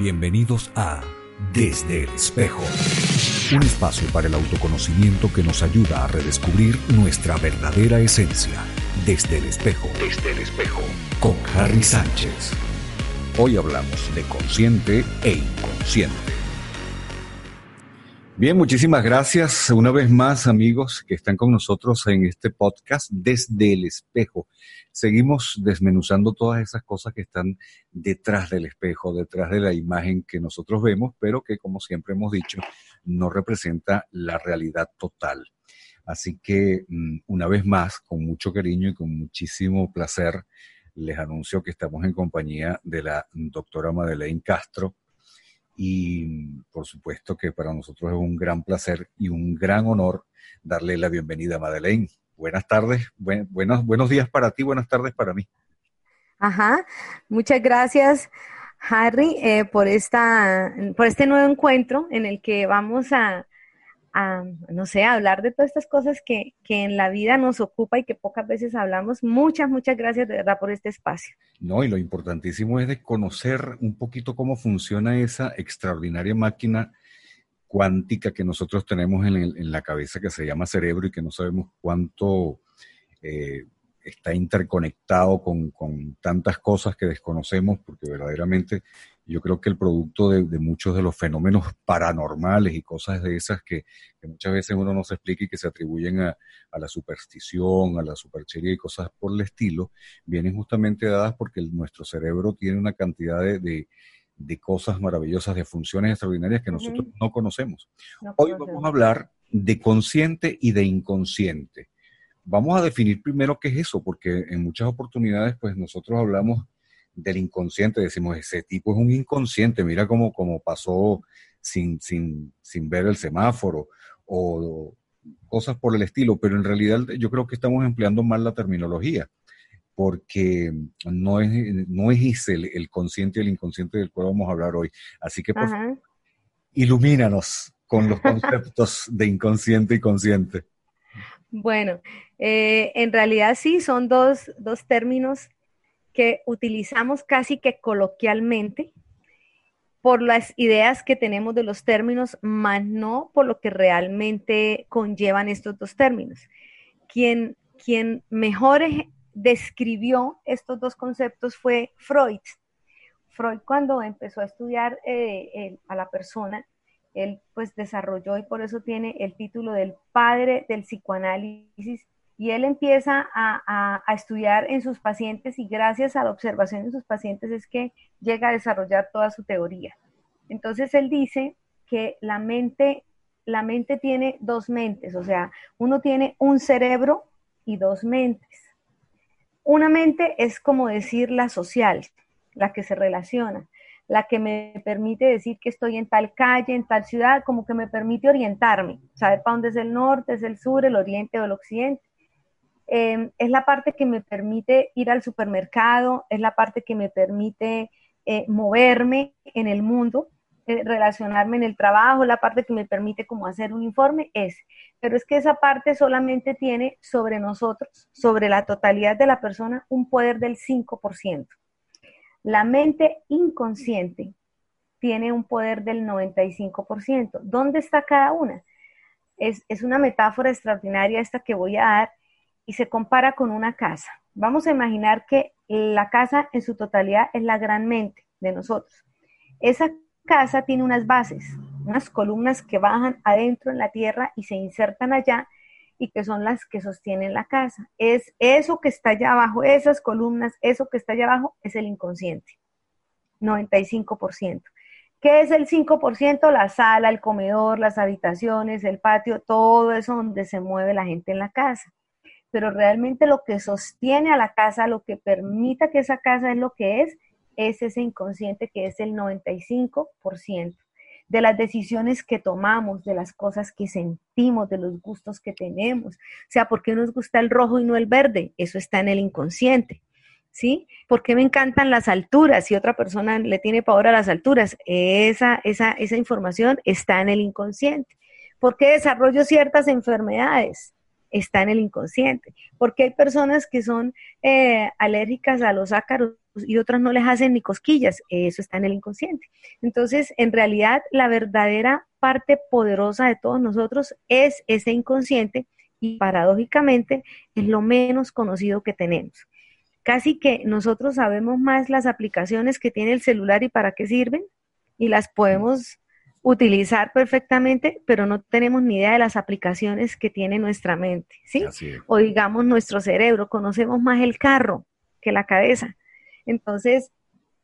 Bienvenidos a Desde el Espejo, un espacio para el autoconocimiento que nos ayuda a redescubrir nuestra verdadera esencia. Desde el Espejo, Desde el Espejo, con Harry Sánchez. Hoy hablamos de consciente e inconsciente. Bien, muchísimas gracias una vez más amigos que están con nosotros en este podcast Desde el Espejo seguimos desmenuzando todas esas cosas que están detrás del espejo, detrás de la imagen que nosotros vemos, pero que, como siempre hemos dicho, no representa la realidad total. Así que, mm, una vez más, con mucho cariño y con muchísimo placer, les anuncio que estamos en compañía de la doctora Madeleine Castro. Y por supuesto que para nosotros es un gran placer y un gran honor darle la bienvenida a Madeleine buenas tardes, buenos, buenos días para ti, buenas tardes para mí. Ajá, muchas gracias Harry eh, por, esta, por este nuevo encuentro en el que vamos a, no sé, a hablar de todas estas cosas que, que, en la vida nos ocupa y que pocas veces hablamos. Muchas, muchas gracias de verdad por este espacio. No, y lo importantísimo es de conocer un poquito cómo funciona esa extraordinaria máquina cuántica que nosotros tenemos en, la cabeza que se llama cerebro y que no sabemos cuánto eh, está interconectado con, tantas cosas que desconocemos, porque verdaderamente yo creo que el producto de, muchos de los fenómenos paranormales y cosas de esas que, muchas veces uno no se explica y que se atribuyen a, la superstición, a la superchería y cosas por el estilo, vienen justamente dadas porque nuestro cerebro tiene una cantidad de de cosas maravillosas, de funciones extraordinarias que nosotros no conocemos. Hoy vamos a hablar de consciente y de inconsciente. Vamos a definir primero qué es eso, porque en muchas oportunidades, pues nosotros hablamos del inconsciente, decimos, ese tipo es un inconsciente, mira cómo, cómo pasó sin, sin, sin ver el semáforo o cosas por el estilo, pero en realidad yo creo que estamos empleando mal la terminología porque no es, no es el, consciente y el inconsciente del cual vamos a hablar hoy. Así que, por favor, ilumínanos con los conceptos de inconsciente y consciente. Bueno, eh, en realidad sí, son dos, dos términos que utilizamos casi que coloquialmente por las ideas que tenemos de los términos, más no por lo que realmente conllevan estos dos términos. Quien, quien mejor describió estos dos conceptos fue Freud. Freud cuando empezó a estudiar eh, a la persona, él pues desarrolló y por eso tiene el título del padre del psicoanálisis y él empieza a, a, estudiar en sus pacientes y gracias a la observación de sus pacientes es que llega a desarrollar toda su teoría. Entonces él dice que la mente, la mente tiene dos mentes, o sea, uno tiene un cerebro y dos mentes. Una mente es como decir la social, la que se relaciona, la que me permite decir que estoy en tal calle, en tal ciudad, como que me permite orientarme, saber para dónde es el norte, es el sur, el oriente o el occidente. Em, es la parte que me permite ir al supermercado, es la parte que me permite eh, moverme en el mundo, eh, relacionarme en el trabajo, la parte que me permite como hacer un informe, es. Pero es que esa parte solamente tiene sobre nosotros, sobre la totalidad de la persona, un poder del 5%. La mente inconsciente tiene un poder del 95%. ¿Dónde está cada una? Es, es una metáfora extraordinaria esta que voy a dar y se compara con una casa. Vamos a imaginar que la casa en su totalidad es la gran mente de nosotros. Esa casa tiene unas bases, unas columnas que bajan adentro en la tierra y se insertan allá y que son las que sostienen la casa. Es eso que está allá abajo, esas columnas, eso que está allá abajo es el inconsciente, 95%. ¿Qué es el 5%? La sala, el comedor, las habitaciones, el patio, todo eso donde se mueve la gente en la casa. Pero realmente lo que sostiene a la casa, lo que permita que esa casa es lo que es, es ese inconsciente que es el 95% de las decisiones que tomamos, de las cosas que sentimos, de los gustos que tenemos. O sea, ¿por qué nos gusta el rojo y no el verde? Eso está en el inconsciente. ¿Sí? ¿Por qué me encantan las alturas? Si otra persona le tiene pavor a las alturas, esa, esa, esa información está en el inconsciente. ¿Por qué desarrollo ciertas enfermedades? Está en el inconsciente. Porque hay personas que son eh, alérgicas a los ácaros y otras no les hacen ni cosquillas. Eso está en el inconsciente. Entonces, en realidad, la verdadera parte poderosa de todos nosotros es ese inconsciente y paradójicamente es lo menos conocido que tenemos. Casi que nosotros sabemos más las aplicaciones que tiene el celular y para qué sirven y las podemos utilizar perfectamente, pero no tenemos ni idea de las aplicaciones que tiene nuestra mente, ¿sí? O digamos nuestro cerebro, conocemos más el carro que la cabeza. Entonces,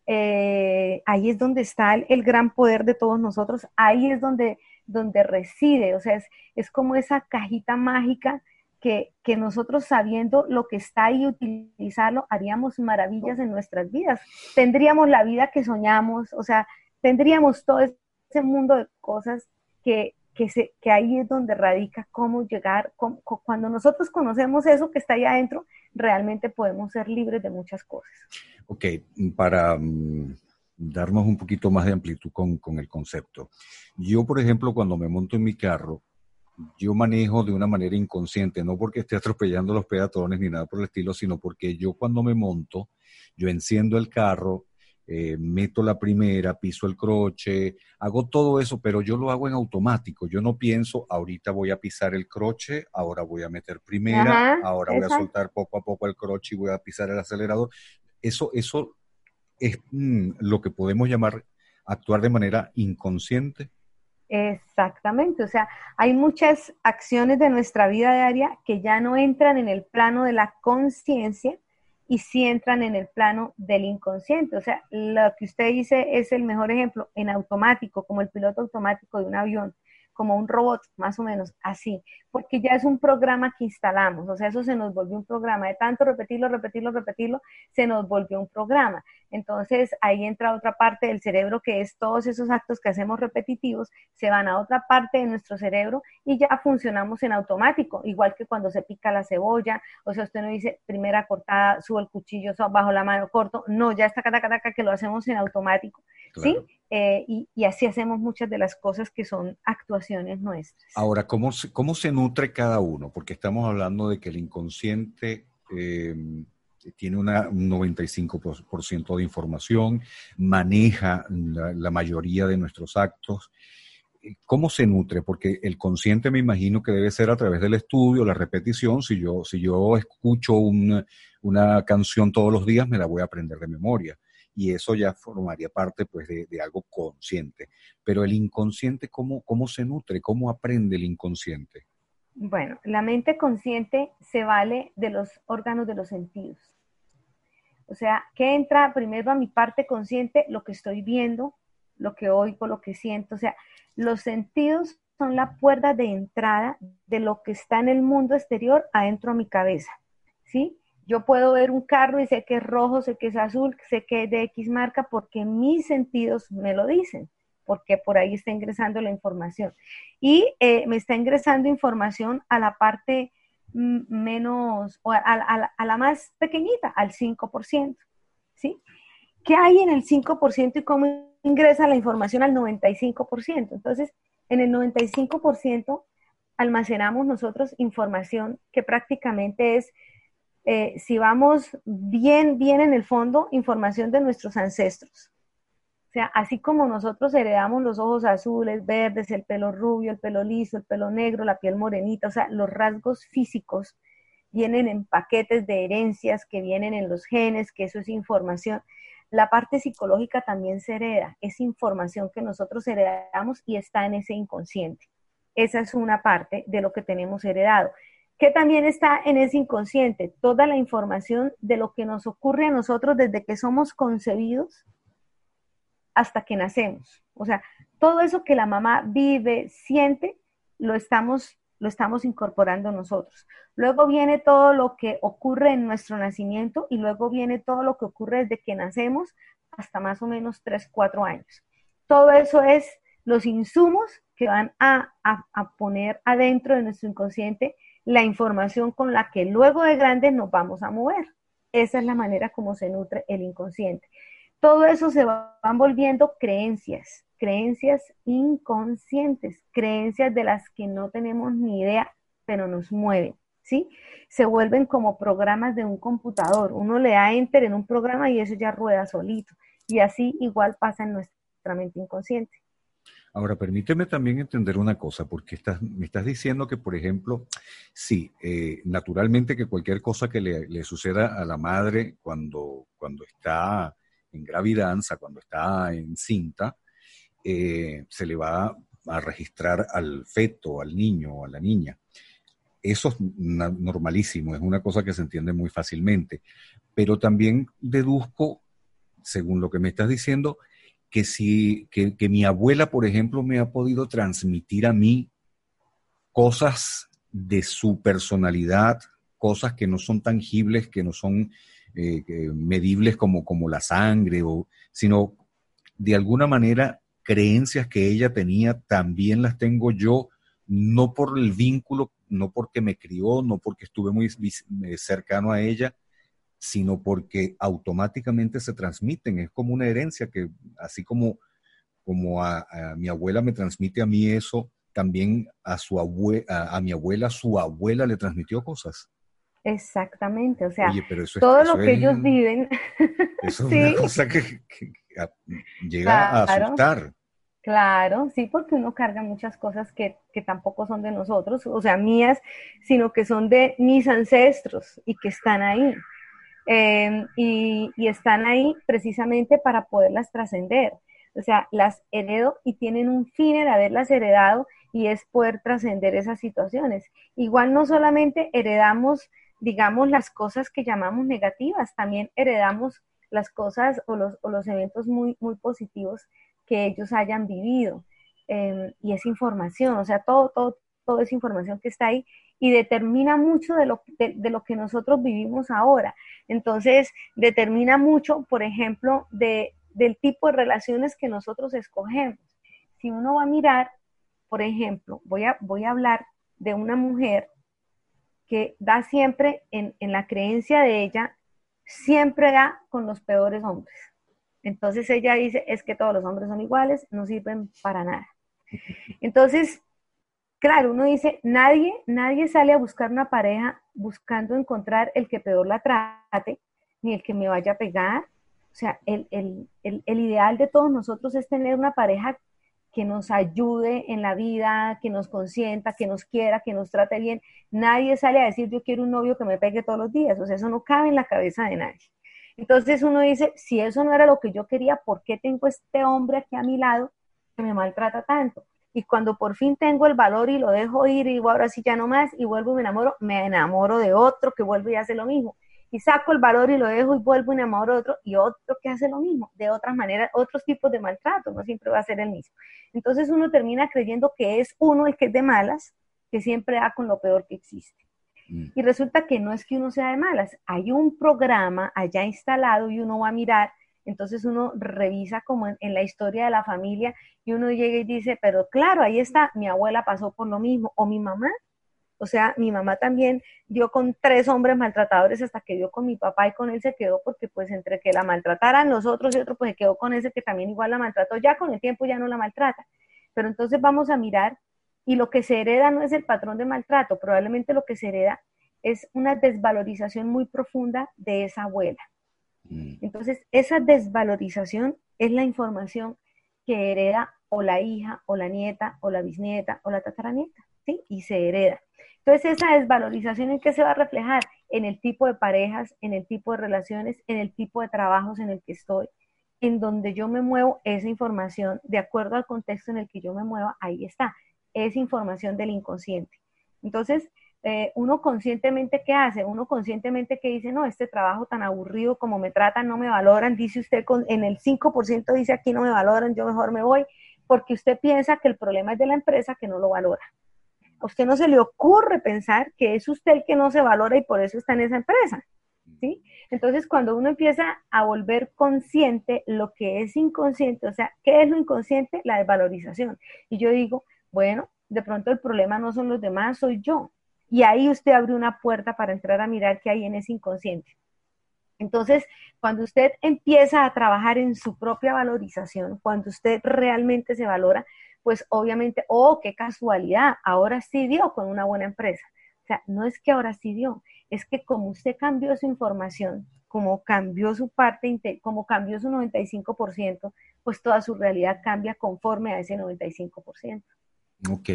eh, ahí es donde está el, gran poder de todos nosotros, ahí es donde, donde reside, o sea, es, es como esa cajita mágica que, que, nosotros sabiendo lo que está ahí, utilizarlo, haríamos maravillas en nuestras vidas. Tendríamos la vida que soñamos, o sea, tendríamos todo ese mundo de cosas que, que, se, que ahí es donde radica cómo llegar, cuando nosotros conocemos eso que está ahí adentro, realmente podemos ser libres de muchas cosas. Ok, para mm, darnos un poquito más de amplitud con, con el concepto. Yo, por ejemplo, cuando me monto en mi carro, yo manejo de una manera inconsciente, no porque esté atropellando los peatones ni nada por el estilo, sino porque yo cuando me monto, yo enciendo el carro, eh, meto la primera, piso el croche, hago todo eso, pero yo lo hago en automático. Yo no pienso, ahorita voy a pisar el croche, ahora voy a meter primera, ahora voy a soltar poco a poco el croche y voy a pisar el acelerador. Eso, eso es mm, lo que podemos llamar actuar de manera inconsciente. Exactamente, o sea, hay muchas acciones de nuestra vida diaria que ya no entran en el plano de la conciencia, y si entran en el plano del inconsciente. O sea, lo que usted dice es el mejor ejemplo en automático, como el piloto automático de un avión como un robot, más o menos así, porque ya es un programa que instalamos, o sea, eso se nos volvió un programa, de tanto repetirlo, repetirlo, repetirlo, se nos volvió un programa. Entonces ahí entra otra parte del cerebro que es todos esos actos que hacemos repetitivos, se van a otra parte de nuestro cerebro y ya funcionamos en automático, igual que cuando se pica la cebolla, o sea, usted no dice primera cortada, subo el cuchillo bajo la mano, corto, no, ya está cata, cata, que lo hacemos en automático, ¿sí? Eh, y, así hacemos muchas de las cosas que son actuaciones nuestras. Ahora, ¿cómo se, cómo se nutre cada uno? Porque estamos hablando de que el inconsciente em, tiene una, un 95% de información, maneja la, mayoría de nuestros actos. ¿Cómo se nutre? Porque el consciente me imagino que debe ser a través del estudio, la repetición. Si yo, si yo escucho una canción todos los días, me la voy a aprender de memoria y eso ya formaría parte pues de, algo consciente. Pero el inconsciente, ¿cómo, ¿cómo se nutre? ¿Cómo aprende el inconsciente? Bueno, la mente consciente se vale de los órganos de los sentidos. O sea, ¿qué entra primero a mi parte consciente? Lo que estoy viendo, lo que oigo, lo que siento. O sea, los sentidos son la puerta de entrada de lo que está en el mundo exterior adentro a mi cabeza. ¿Sí? Yo puedo ver un carro y sé que es rojo, sé que es azul, sé que es de X marca porque mis sentidos me lo dicen, porque por ahí está ingresando la información. Y eh, me está ingresando información a la parte menos, o a, la más pequeñita, al 5%. ¿Sí? ¿Qué hay en el 5% y cómo ingresa la información al 95%? Entonces, en el 95% almacenamos nosotros información que prácticamente es eh, si vamos bien, bien en el fondo, información de nuestros ancestros. O sea, así como nosotros heredamos los ojos azules, verdes, el pelo rubio, el pelo liso, el pelo negro, la piel morenita, o sea, los rasgos físicos vienen en paquetes de herencias que vienen en los genes, que eso es información. La parte psicológica también se hereda, es información que nosotros heredamos y está en ese inconsciente. Esa es una parte de lo que tenemos heredado que también está en ese inconsciente, toda la información de lo que nos ocurre a nosotros desde que somos concebidos hasta que nacemos. O sea, todo eso que la mamá vive, siente, lo estamos lo estamos incorporando nosotros. Luego viene todo lo que ocurre en nuestro nacimiento y luego viene todo lo que ocurre desde que nacemos hasta más o menos 3, 4 años. Todo eso es los insumos que van a, a, poner adentro de nuestro inconsciente la información con la que luego de grandes nos vamos a mover. Esa es la manera como se nutre el inconsciente. Todo eso se van volviendo creencias, creencias inconscientes, creencias de las que no tenemos ni idea, pero nos mueven, ¿sí? Se vuelven como programas de un computador. Uno le da enter en un programa y eso ya rueda solito. Y así igual pasa en nuestra mente inconsciente. Ahora, permíteme también entender una cosa, porque estás, me estás diciendo que, por ejemplo, sí, eh, naturalmente que cualquier cosa que le, suceda a la madre cuando, cuando está en gravidanza, cuando está en cinta, eh, se le va a registrar al feto, al niño o a la niña. Eso es normalísimo, es una cosa que se entiende muy fácilmente. Pero también deduzco, según lo que me estás diciendo, que si que, mi abuela, por ejemplo, me ha podido transmitir a mí cosas de su personalidad, cosas que no son tangibles, que no son eh, medibles como, como la sangre, o, sino de alguna manera creencias que ella tenía también las tengo yo, no por el vínculo, no porque me crió, no porque estuve muy cercano a ella, sino porque automáticamente se transmiten. Es como una herencia que, así como, como a, mi abuela me transmite a mí eso, también a, su a, mi abuela, su abuela le transmitió cosas. Exactamente, o sea, todo lo que ellos viven. Eso es una cosa que, llega a asustar. Claro, sí, porque uno carga muchas cosas que, que, tampoco son de nosotros, o sea, mías, sino que son de mis ancestros y que están ahí. Em, y, están ahí precisamente para poderlas trascender. O sea, las heredo y tienen un fin en haberlas heredado y es poder trascender esas situaciones. Igual no solamente heredamos, digamos, las cosas que llamamos negativas, también heredamos las cosas o los, o los eventos muy, muy positivos que ellos hayan vivido. Em, y es información, o sea, todo, todo, todo es información que está ahí y determina mucho de lo, de, lo que nosotros vivimos ahora. Entonces, determina mucho, por ejemplo, de, del tipo de relaciones que nosotros escogemos. Si uno va a mirar, por ejemplo, voy a, voy a hablar de una mujer que da siempre, en, en la creencia de ella, siempre da con los peores hombres. Entonces ella dice, es que todos los hombres son iguales, no sirven para nada. Entonces, claro, uno dice, nadie, nadie sale a buscar una pareja buscando encontrar el que peor la trate, ni el que me vaya a pegar. O sea, el, ideal de todos nosotros es tener una pareja que nos ayude en la vida, que nos consienta, que nos quiera, que nos trate bien. Nadie sale a decir, yo quiero un novio que me pegue todos los días. O sea, eso no cabe en la cabeza de nadie. Entonces uno dice, si eso no era lo que yo quería, ¿por qué tengo este hombre aquí a mi lado que me maltrata tanto? Y cuando por fin tengo el valor y lo dejo ir y ahora sí ya no más y vuelvo y me enamoro, me enamoro de otro que vuelve y hace lo mismo. Y saco el valor y lo dejo y vuelvo y me enamoro de otro y otro que hace lo mismo, de otras maneras, otros tipos de maltrato, no siempre va a ser el mismo. Entonces uno termina creyendo que es uno el que es de malas, que siempre da con lo peor que existe. Mm. Y resulta que no es que uno sea de malas, hay un programa allá instalado y uno va a mirar entonces uno revisa como en, la historia de la familia y uno llega y dice, pero claro, ahí está, mi abuela pasó por lo mismo, o mi mamá. O sea, mi mamá también dio con tres hombres maltratadores hasta que dio con mi papá y con él se quedó porque pues entre que la maltrataran los otros y otro pues se quedó con ese que también igual la maltrató, ya con el tiempo ya no la maltrata. Pero entonces vamos a mirar y lo que se hereda no es el patrón de maltrato, probablemente lo que se hereda es una desvalorización muy profunda de esa abuela. Mm. Entonces, esa desvalorización es la información que hereda o la hija, o la nieta, o la bisnieta, o la tataranieta, ¿sí? Y se hereda. Entonces, esa desvalorización en qué se va a reflejar? En el tipo de parejas, en el tipo de relaciones, en el tipo de trabajos en el que estoy, en donde yo me muevo, esa información, de acuerdo al contexto en el que yo me mueva, ahí está. Es información del inconsciente. Entonces, eh, uno conscientemente qué hace, uno conscientemente que dice, no, este trabajo tan aburrido como me tratan, no me valoran, dice usted con, en el 5% dice aquí no me valoran, yo mejor me voy, porque usted piensa que el problema es de la empresa que no lo valora. a usted no se le ocurre pensar que es usted el que no se valora y por eso está en esa empresa. ¿sí? Entonces, cuando uno empieza a volver consciente lo que es inconsciente, o sea, ¿qué es lo inconsciente? La desvalorización. Y yo digo, bueno, de pronto el problema no son los demás, soy yo. Y ahí usted abre una puerta para entrar a mirar qué hay en ese inconsciente. Entonces, cuando usted empieza a trabajar en su propia valorización, cuando usted realmente se valora, pues obviamente, oh, qué casualidad, ahora sí dio con una buena empresa. O sea, no es que ahora sí dio, es que como usted cambió su información, como cambió su parte, como cambió su 95%, pues toda su realidad cambia conforme a ese 95%. Ok.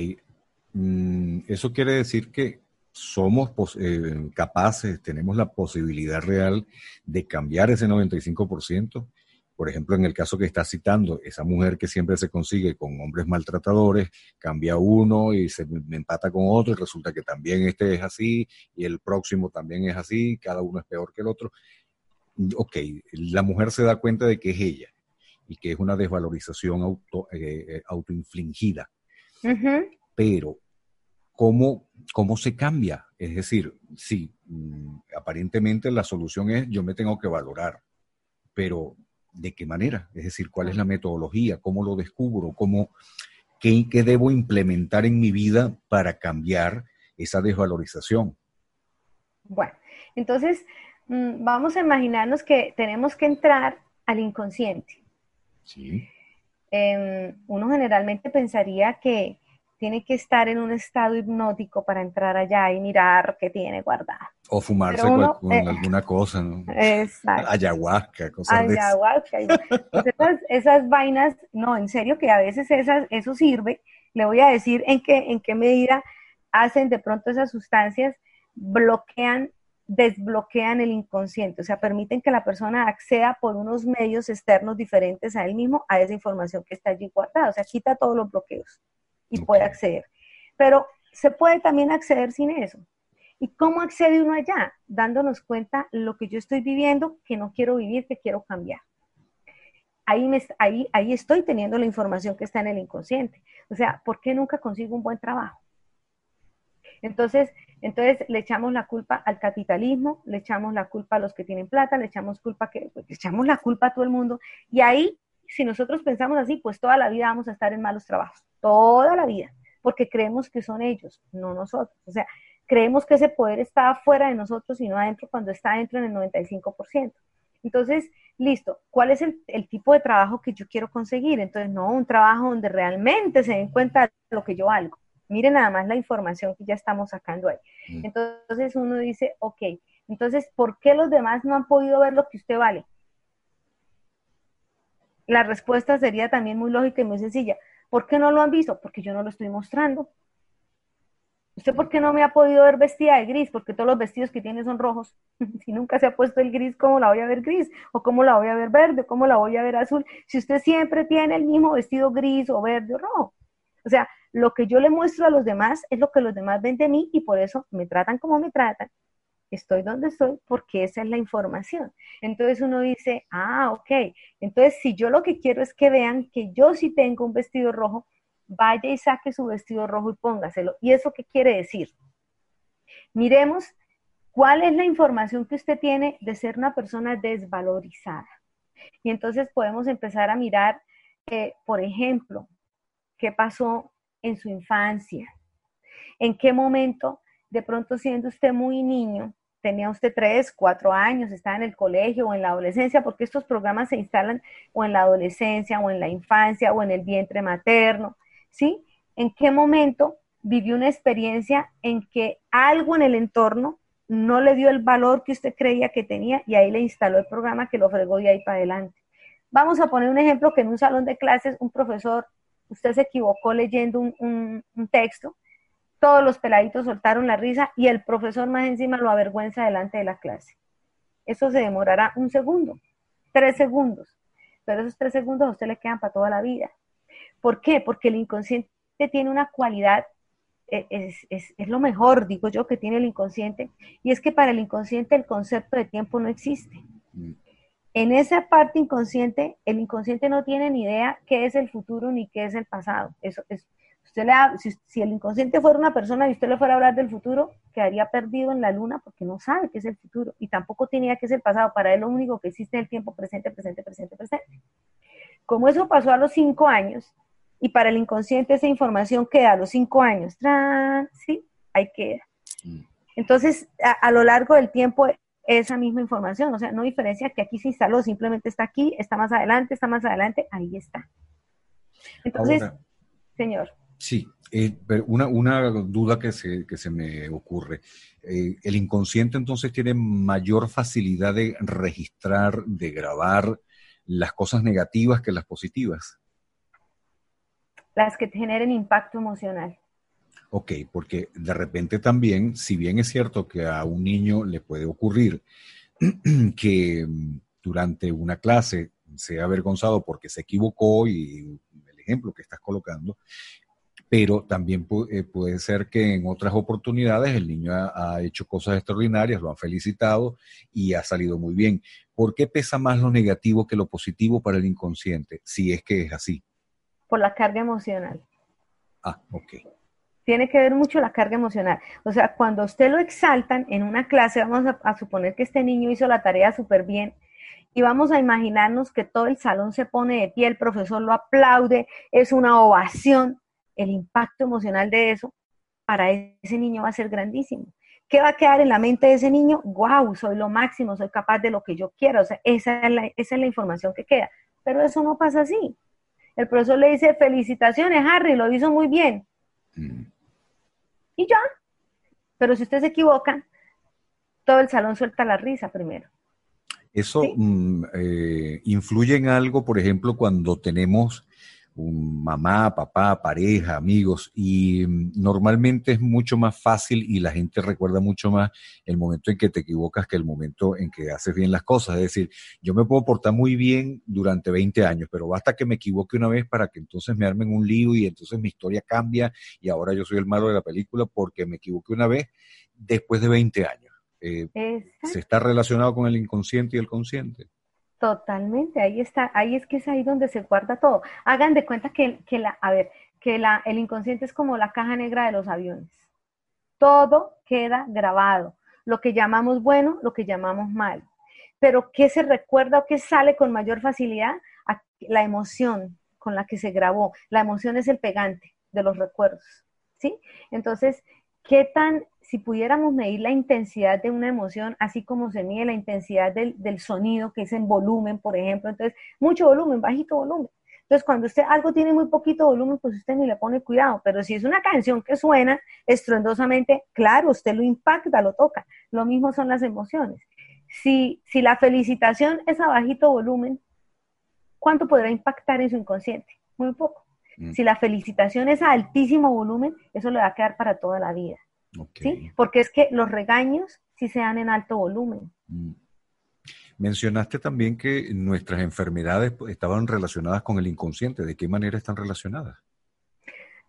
Mm, eso quiere decir que somos eh, capaces, tenemos la posibilidad real de cambiar ese 95%. Por ejemplo, en el caso que está citando, esa mujer que siempre se consigue con hombres maltratadores, cambia uno y se empata con otro y resulta que también este es así y el próximo también es así, cada uno es peor que el otro. Ok, la mujer se da cuenta de que es ella y que es una desvalorización auto, eh, eh, autoinfligida. Pero, ¿cómo, ¿cómo se cambia? Es decir, sí, mm, aparentemente la solución es yo me tengo que valorar, pero ¿De qué manera? Es decir, ¿cuál es la metodología? ¿Cómo lo descubro? ¿Cómo, qué, debo implementar en mi vida para cambiar esa desvalorización? Bueno, entonces mm, vamos a imaginarnos que tenemos que entrar al inconsciente. Sí. Em, uno generalmente pensaría que tiene que estar en un estado hipnótico para entrar allá y mirar qué tiene guardado. O fumarse con eh, alguna cosa, ¿no? Exacto. Ayahuasca, cosas de Ayahuasca. Pues esas, esas, vainas, no, en serio que a veces esas, eso sirve. Le voy a decir en qué, en qué medida hacen de pronto esas sustancias, bloquean, desbloquean el inconsciente, o sea, permiten que la persona acceda por unos medios externos diferentes a él mismo a esa información que está allí guardada, o sea, quita todos los bloqueos y puede acceder. Pero se puede también acceder sin eso. ¿Y cómo accede uno allá? Dándonos cuenta lo que yo estoy viviendo, que no quiero vivir, que quiero cambiar. Ahí, me, ahí, ahí estoy teniendo la información que está en el inconsciente. O sea, ¿por qué nunca consigo un buen trabajo? Entonces, entonces le echamos la culpa al capitalismo, le echamos la culpa a los que tienen plata, le echamos culpa que, le echamos la culpa a todo el mundo. Y ahí, si nosotros pensamos así, pues toda la vida vamos a estar en malos trabajos toda la vida, porque creemos que son ellos, no nosotros. O sea, creemos que ese poder está fuera de nosotros y no adentro cuando está dentro en el 95%. Entonces, listo, ¿cuál es el, tipo de trabajo que yo quiero conseguir? Entonces, no, un trabajo donde realmente se den cuenta de lo que yo valgo. Miren nada más la información que ya estamos sacando ahí. Mm. Entonces uno dice, ok, entonces, ¿por qué los demás no han podido ver lo que usted vale? La respuesta sería también muy lógica y muy sencilla, ¿Por qué no lo han visto? Porque yo no lo estoy mostrando. ¿Usted por qué no me ha podido ver vestida de gris? Porque todos los vestidos que tiene son rojos. si nunca se ha puesto el gris, ¿cómo la voy a ver gris? ¿O cómo la voy a ver verde? ¿Cómo la voy a ver azul? Si usted siempre tiene el mismo vestido gris o verde o rojo. O sea, lo que yo le muestro a los demás es lo que los demás ven de mí y por eso me tratan como me tratan estoy donde estoy porque esa es la información. Entonces uno dice, ah, ok, entonces si yo lo que quiero es que vean que yo sí tengo un vestido rojo, vaya y saque su vestido rojo y póngaselo. ¿Y eso qué quiere decir? Miremos cuál es la información que usted tiene de ser una persona desvalorizada. Y entonces podemos empezar a mirar, eh, por ejemplo, qué pasó en su infancia, en qué momento, de pronto siendo usted muy niño, tenía usted tres, cuatro años, estaba en el colegio o en la adolescencia, porque estos programas se instalan o en la adolescencia o en la infancia o en el vientre materno, ¿sí? ¿En qué momento vivió una experiencia en que algo en el entorno no le dio el valor que usted creía que tenía y ahí le instaló el programa que lo fregó de ahí para adelante? Vamos a poner un ejemplo que en un salón de clases un profesor, usted se equivocó leyendo un, un texto todos los peladitos soltaron la risa y el profesor más encima lo avergüenza delante de la clase. Eso se demorará un segundo, tres segundos, pero esos tres segundos a usted le quedan para toda la vida. ¿Por qué? Porque el inconsciente tiene una cualidad, e, es, es, lo mejor, digo yo, que tiene el inconsciente, y es que para el inconsciente el concepto de tiempo no existe. En esa parte inconsciente, el inconsciente no tiene ni idea qué es el futuro ni qué es el pasado. Eso es, Usted le si, si, el inconsciente fuera una persona y usted le fuera a hablar del futuro, quedaría perdido en la luna porque no sabe qué es el futuro y tampoco tenía que ser el pasado. Para él lo único que existe es el tiempo presente, presente, presente, presente. Como eso pasó a los cinco años y para el inconsciente esa información queda a los cinco años, ¿sí? Ahí queda. Mm. Entonces, a, lo largo del tiempo, esa misma información, o sea, no diferencia que aquí se instaló, simplemente está aquí, está más adelante, está más adelante, ahí está. Entonces, señor. Sí, eh, pero una, una, duda que se, que se me ocurre. Eh, ¿El inconsciente entonces tiene mayor facilidad de registrar, de grabar las cosas negativas que las positivas? Las que generen impacto emocional. Ok, porque de repente también, si bien es cierto que a un niño le puede ocurrir que durante una clase sea avergonzado porque se equivocó y el ejemplo que estás colocando, pero también eh, puede ser que en otras oportunidades el niño ha, hecho cosas extraordinarias, lo han felicitado y ha salido muy bien. ¿Por qué pesa más lo negativo que lo positivo para el inconsciente, si es que es así? Por la carga emocional. Ah, ok. Tiene que ver mucho la carga emocional. O sea, cuando usted lo exaltan en una clase, vamos a, a suponer que este niño hizo la tarea súper bien, y vamos a imaginarnos que todo el salón se pone de pie, el profesor lo aplaude, es una ovación el impacto emocional de eso para ese niño va a ser grandísimo. ¿Qué va a quedar en la mente de ese niño? ¡Wow! Soy lo máximo, soy capaz de lo que yo quiero. O sea, esa es la, esa es la información que queda. Pero eso no pasa así. El profesor le dice, felicitaciones, Harry, lo hizo muy bien. Mm. Y ya. Pero si usted se equivoca, todo el salón suelta la risa primero. Eso mm, eh, influye en algo, por ejemplo, cuando tenemos mamá, papá, pareja, amigos, y mm, normalmente es mucho más fácil y la gente recuerda mucho más el momento en que te equivocas que el momento en que haces bien las cosas. Es decir, yo me puedo portar muy bien durante 20 años, pero basta que me equivoque una vez para que entonces me armen un lío y entonces mi historia cambia y ahora yo soy el malo de la película porque me equivoqué una vez después de 20 años. Eh, ¿Se está relacionado con el inconsciente y el consciente? Totalmente, ahí está, ahí es que es ahí donde se guarda todo. Hagan de cuenta que, la, a ver, que la, el inconsciente es como la caja negra de los aviones. Todo queda grabado, lo que llamamos bueno, lo que llamamos mal. Pero ¿qué se recuerda o qué sale con mayor facilidad? La emoción con la que se grabó. La emoción es el pegante de los recuerdos, ¿sí? Entonces, ¿qué tan si pudiéramos medir la intensidad de una emoción, así como se mide la intensidad del, sonido, que es en volumen, por ejemplo, entonces, mucho volumen, bajito volumen. Entonces, cuando usted algo tiene muy poquito volumen, pues usted ni le pone cuidado, pero si es una canción que suena estruendosamente, claro, usted lo impacta, lo toca. Lo mismo son las emociones. Si, si la felicitación es a bajito volumen, ¿cuánto podrá impactar en su inconsciente? Muy poco. Mm. Si la felicitación es a altísimo volumen, eso le va a quedar para toda la vida. ¿Sí? Porque es que los regaños sí se dan en alto volumen. Mm. Mencionaste también que nuestras enfermedades estaban relacionadas con el inconsciente. ¿De qué manera están relacionadas?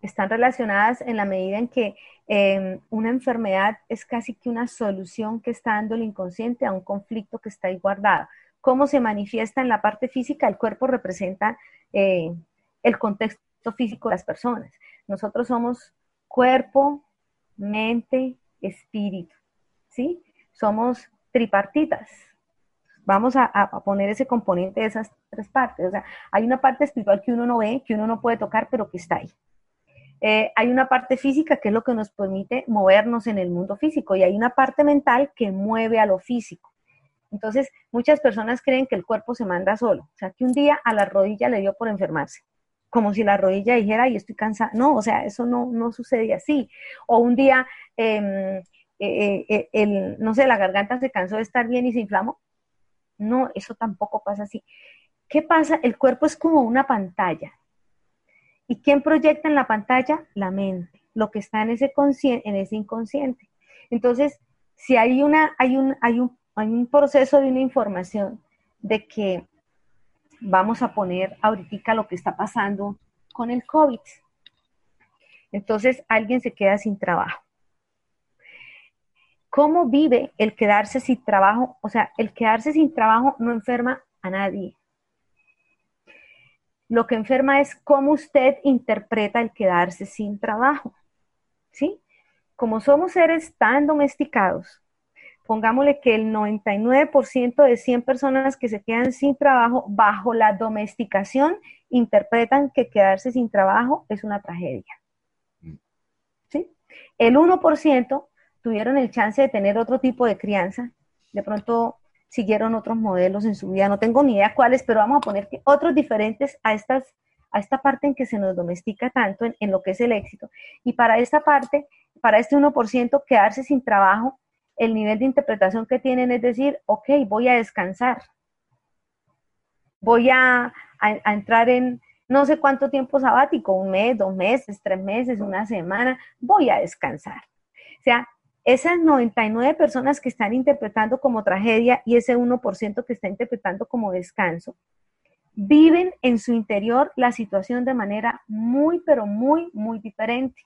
Están relacionadas en la medida en que em, una enfermedad es casi que una solución que está dando el inconsciente a un conflicto que está ahí guardado. ¿Cómo se manifiesta en la parte física? El cuerpo representa eh, el contexto físico de las personas. Nosotros somos cuerpo, mente, espíritu, ¿sí? Somos tripartitas. Vamos a, poner ese componente de esas tres partes. O sea, hay una parte espiritual que uno no ve, que uno no puede tocar, pero que está ahí. Eh, hay una parte física que es lo que nos permite movernos en el mundo físico y hay una parte mental que mueve a lo físico. Entonces, muchas personas creen que el cuerpo se manda solo, o sea, que un día a la rodilla le dio por enfermarse como si la rodilla dijera, y estoy cansada. No, o sea, eso no, no sucede así. O un día, em, eh, eh, el, no sé, la garganta se cansó de estar bien y se inflamó. No, eso tampoco pasa así. ¿Qué pasa? El cuerpo es como una pantalla. ¿Y quién proyecta en la pantalla? La mente, lo que está en ese, en ese inconsciente. Entonces, si hay, una, hay, un, hay, un, hay un proceso de una información de que vamos a poner ahorita lo que está pasando con el COVID. Entonces, alguien se queda sin trabajo. ¿Cómo vive el quedarse sin trabajo? O sea, el quedarse sin trabajo no enferma a nadie. Lo que enferma es cómo usted interpreta el quedarse sin trabajo. ¿Sí? Como somos seres tan domesticados, pongámosle que el 99% de 100 personas que se quedan sin trabajo bajo la domesticación interpretan que quedarse sin trabajo es una tragedia. Mm. ¿Sí? El 1% tuvieron el chance de tener otro tipo de crianza, de pronto siguieron otros modelos en su vida, no tengo ni idea cuáles, pero vamos a poner que otros diferentes a estas a esta parte en que se nos domestica tanto en, en lo que es el éxito. Y para esta parte, para este 1%, quedarse sin trabajo el nivel de interpretación que tienen es decir, ok, voy a descansar, voy a, entrar en no sé cuánto tiempo sabático, un mes, dos meses, tres meses, una semana, voy a descansar. O sea, esas 99 personas que están interpretando como tragedia y ese 1% que está interpretando como descanso, viven en su interior la situación de manera muy, pero muy, muy diferente,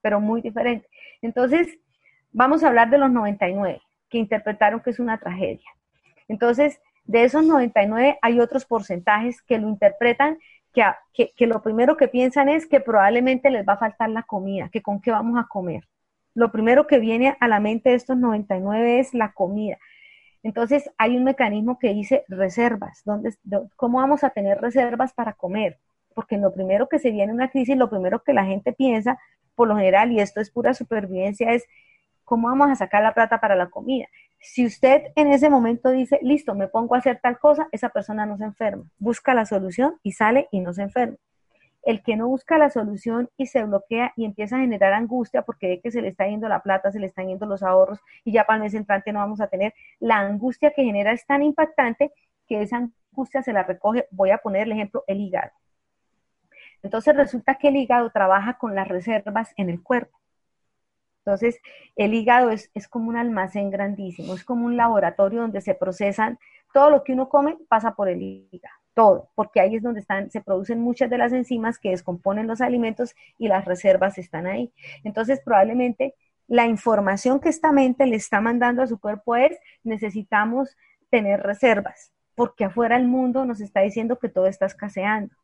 pero muy diferente. Entonces, Vamos a hablar de los 99 que interpretaron que es una tragedia. Entonces, de esos 99 hay otros porcentajes que lo interpretan que, que, lo primero que piensan es que probablemente les va a faltar la comida, que con qué vamos a comer. Lo primero que viene a la mente de estos 99 es la comida. Entonces hay un mecanismo que dice reservas, donde, ¿cómo vamos a tener reservas para comer? Porque lo primero que se viene una crisis, lo primero que la gente piensa, por lo general, y esto es pura supervivencia, es ¿cómo vamos a sacar la plata para la comida? Si usted en ese momento dice, listo, me pongo a hacer tal cosa, esa persona no se enferma. Busca la solución y sale y no se enferma. El que no busca la solución y se bloquea y empieza a generar angustia porque ve que se le está yendo la plata, se le están yendo los ahorros y ya para el mes entrante no vamos a tener, la angustia que genera es tan impactante que esa angustia se la recoge, voy a poner el ejemplo, el hígado. Entonces resulta que el hígado trabaja con las reservas en el cuerpo. Entonces, el hígado es, como un almacén grandísimo, es como un laboratorio donde se procesan todo lo que uno come, pasa por el hígado, todo, porque ahí es donde están, se producen muchas de las enzimas que descomponen los alimentos y las reservas están ahí. Entonces, probablemente la información que esta mente le está mandando a su cuerpo es, necesitamos tener reservas, porque afuera el mundo nos está diciendo que todo está escaseando.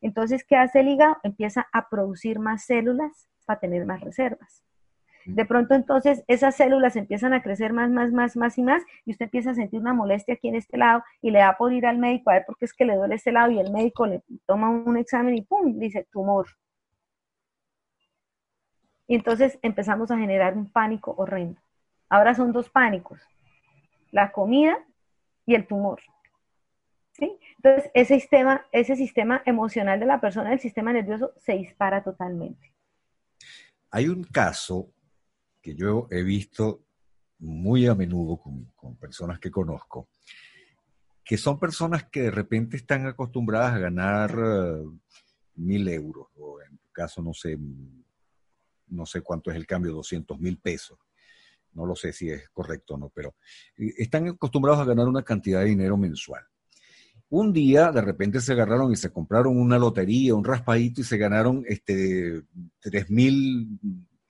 Entonces, ¿qué hace el hígado? Empieza a producir más células para tener más reservas. De pronto entonces esas células empiezan a crecer más, más, más, más y más y usted empieza a sentir una molestia aquí en este lado y le da por ir al médico a ver por qué es que le duele este lado y el médico le toma un examen y ¡pum! dice tumor. Y entonces empezamos a generar un pánico horrendo. Ahora son dos pánicos, la comida y el tumor. ¿Sí? Entonces ese sistema, ese sistema emocional de la persona, el sistema nervioso, se dispara totalmente. Hay un caso que yo he visto muy a menudo con, personas que conozco, que son personas que de repente están acostumbradas a ganar eh, mil euros, o en tu caso no sé, no sé cuánto es el cambio, 200 mil pesos. No lo sé si es correcto o no, pero eh, están acostumbrados a ganar una cantidad de dinero mensual. Un día de repente se agarraron y se compraron una lotería, un raspadito y se ganaron este, 3 mil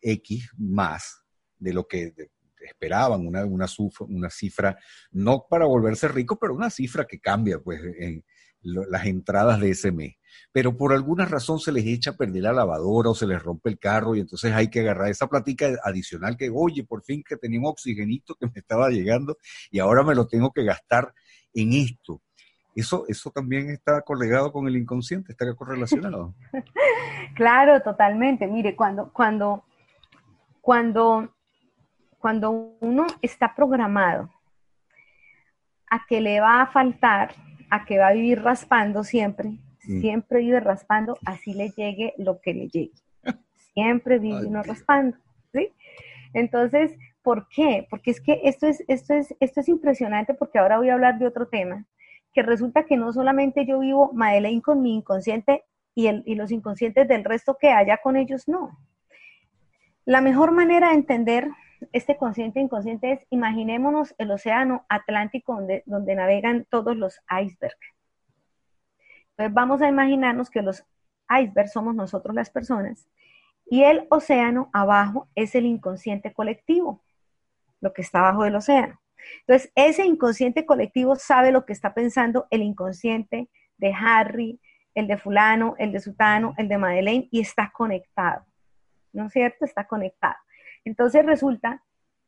X más de lo que esperaban, una, una, una, cifra, no para volverse rico, pero una cifra que cambia pues, en las entradas de ese mes. Pero por alguna razón se les echa a perder la lavadora o se les rompe el carro y entonces hay que agarrar esa platica adicional que, oye, por fin que tenía un oxigenito que me estaba llegando y ahora me lo tengo que gastar en esto. Eso, eso también está colegado con el inconsciente, está correlacionado. claro, totalmente. Mire, cuando, cuando, cuando cuando uno está programado a que le va a faltar, a que va a vivir raspando siempre, siempre vive raspando, así le llegue lo que le llegue. Siempre vive uno raspando, ¿sí? Entonces, ¿por qué? Porque es que esto es, esto es, esto es impresionante porque ahora voy a hablar de otro tema, que resulta que no solamente yo vivo Madeleine con mi inconsciente y, el, y los inconscientes del resto que haya con ellos, no. La mejor manera de entender este consciente e inconsciente es, imaginémonos el océano Atlántico donde, donde navegan todos los icebergs. Entonces vamos a imaginarnos que los icebergs somos nosotros las personas y el océano abajo es el inconsciente colectivo, lo que está abajo del océano. Entonces, ese inconsciente colectivo sabe lo que está pensando el inconsciente de Harry, el de fulano, el de sutano, el de Madeleine, y está conectado. ¿No es cierto? Está conectado. Entonces resulta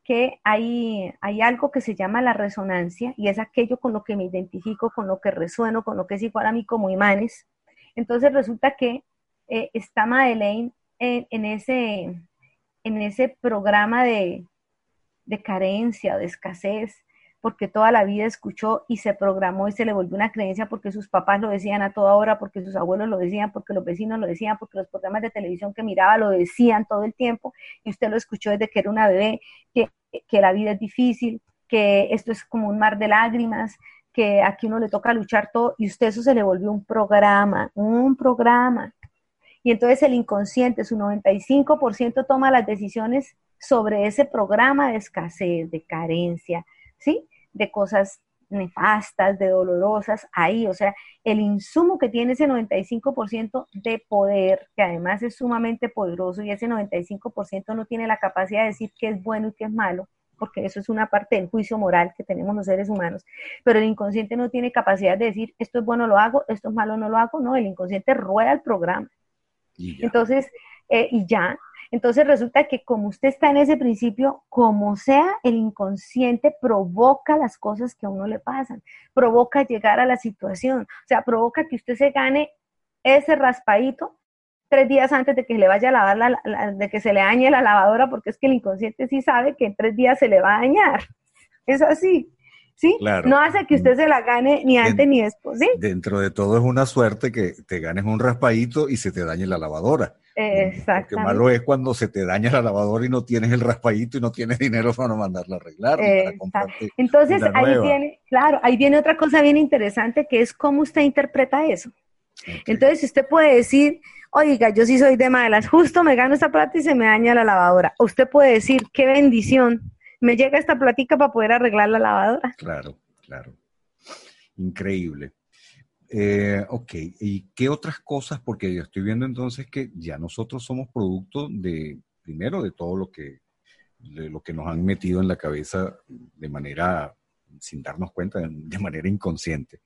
que hay, hay algo que se llama la resonancia y es aquello con lo que me identifico, con lo que resueno, con lo que es igual a mí como imanes. Entonces resulta que eh, está Madeleine en, ese, en ese programa de, de carencia, de escasez, porque toda la vida escuchó y se programó y se le volvió una creencia porque sus papás lo decían a toda hora, porque sus abuelos lo decían, porque los vecinos lo decían, porque los programas de televisión que miraba lo decían todo el tiempo y usted lo escuchó desde que era una bebé, que, que la vida es difícil, que esto es como un mar de lágrimas, que aquí uno le toca luchar todo y usted eso se le volvió un programa, un programa. Y entonces el inconsciente, su 95% toma las decisiones sobre ese programa de escasez, de carencia, ¿sí? de cosas nefastas, de dolorosas, ahí, o sea, el insumo que tiene ese 95% de poder, que además es sumamente poderoso y ese 95% no tiene la capacidad de decir qué es bueno y qué es malo, porque eso es una parte del juicio moral que tenemos los seres humanos, pero el inconsciente no tiene capacidad de decir esto es bueno, lo hago, esto es malo, no lo hago, no, el inconsciente rueda el programa. Entonces, eh, y ya, entonces resulta que como usted está en ese principio, como sea, el inconsciente provoca las cosas que a uno le pasan, provoca llegar a la situación, o sea, provoca que usted se gane ese raspadito tres días antes de que le vaya a lavar la, de que se le dañe la lavadora, porque es que el inconsciente sí sabe que en tres días se le va a dañar. Es así. ¿Sí? No hace que usted se la gane ni antes ni después, ¿sí? Dentro de todo es una suerte que te ganes un raspadito y se te dañe la lavadora. Exacto. Lo malo es cuando se te daña la lavadora y no tienes el raspadito y no tienes dinero para mandarla a arreglar. Entonces ahí viene, claro, ahí viene otra cosa bien interesante que es cómo usted interpreta eso. Entonces usted puede decir, oiga, yo sí soy de malas, justo me gano esta plata y se me daña la lavadora. usted puede decir, qué bendición, me llega esta platica para poder arreglar la lavadora. Claro, claro. Increíble. Eh, ok, ¿y qué otras cosas? Porque yo estoy viendo entonces que ya nosotros somos producto de, primero, de todo lo que, lo que nos han metido en la cabeza de manera, sin darnos cuenta, de manera inconsciente.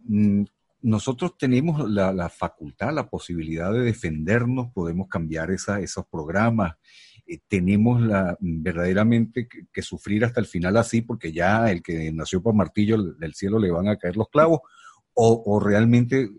Mm, nosotros tenemos la, facultad, la posibilidad de defendernos, podemos cambiar esos programas, eh, tenemos la, verdaderamente que, sufrir hasta el final así, porque ya el que nació por martillo del cielo le van a caer los clavos, o, realmente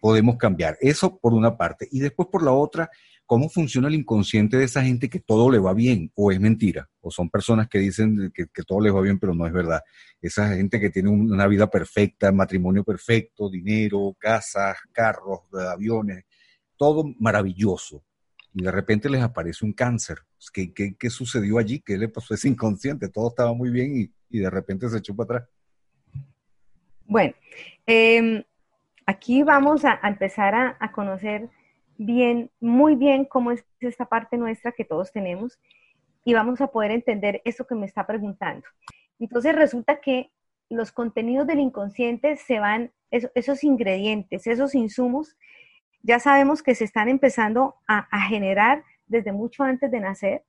podemos cambiar. Eso por una parte. Y después por la otra, cómo funciona el inconsciente de esa gente que todo le va bien o es mentira. O son personas que dicen que, todo les va bien, pero no es verdad. Esa gente que tiene una vida perfecta, matrimonio perfecto, dinero, casas, carros, aviones, todo maravilloso. Y de repente les aparece un cáncer. ¿Qué, qué, sucedió allí? ¿Qué le pasó a ese inconsciente? Todo estaba muy bien y, y de repente se echó para atrás. Bueno, em, aquí vamos a, empezar a, conocer bien, muy bien cómo es esta parte nuestra que todos tenemos y vamos a poder entender eso que me está preguntando. Entonces resulta que los contenidos del inconsciente se van, esos, ingredientes, esos insumos, ya sabemos que se están empezando a generar desde mucho antes de nacer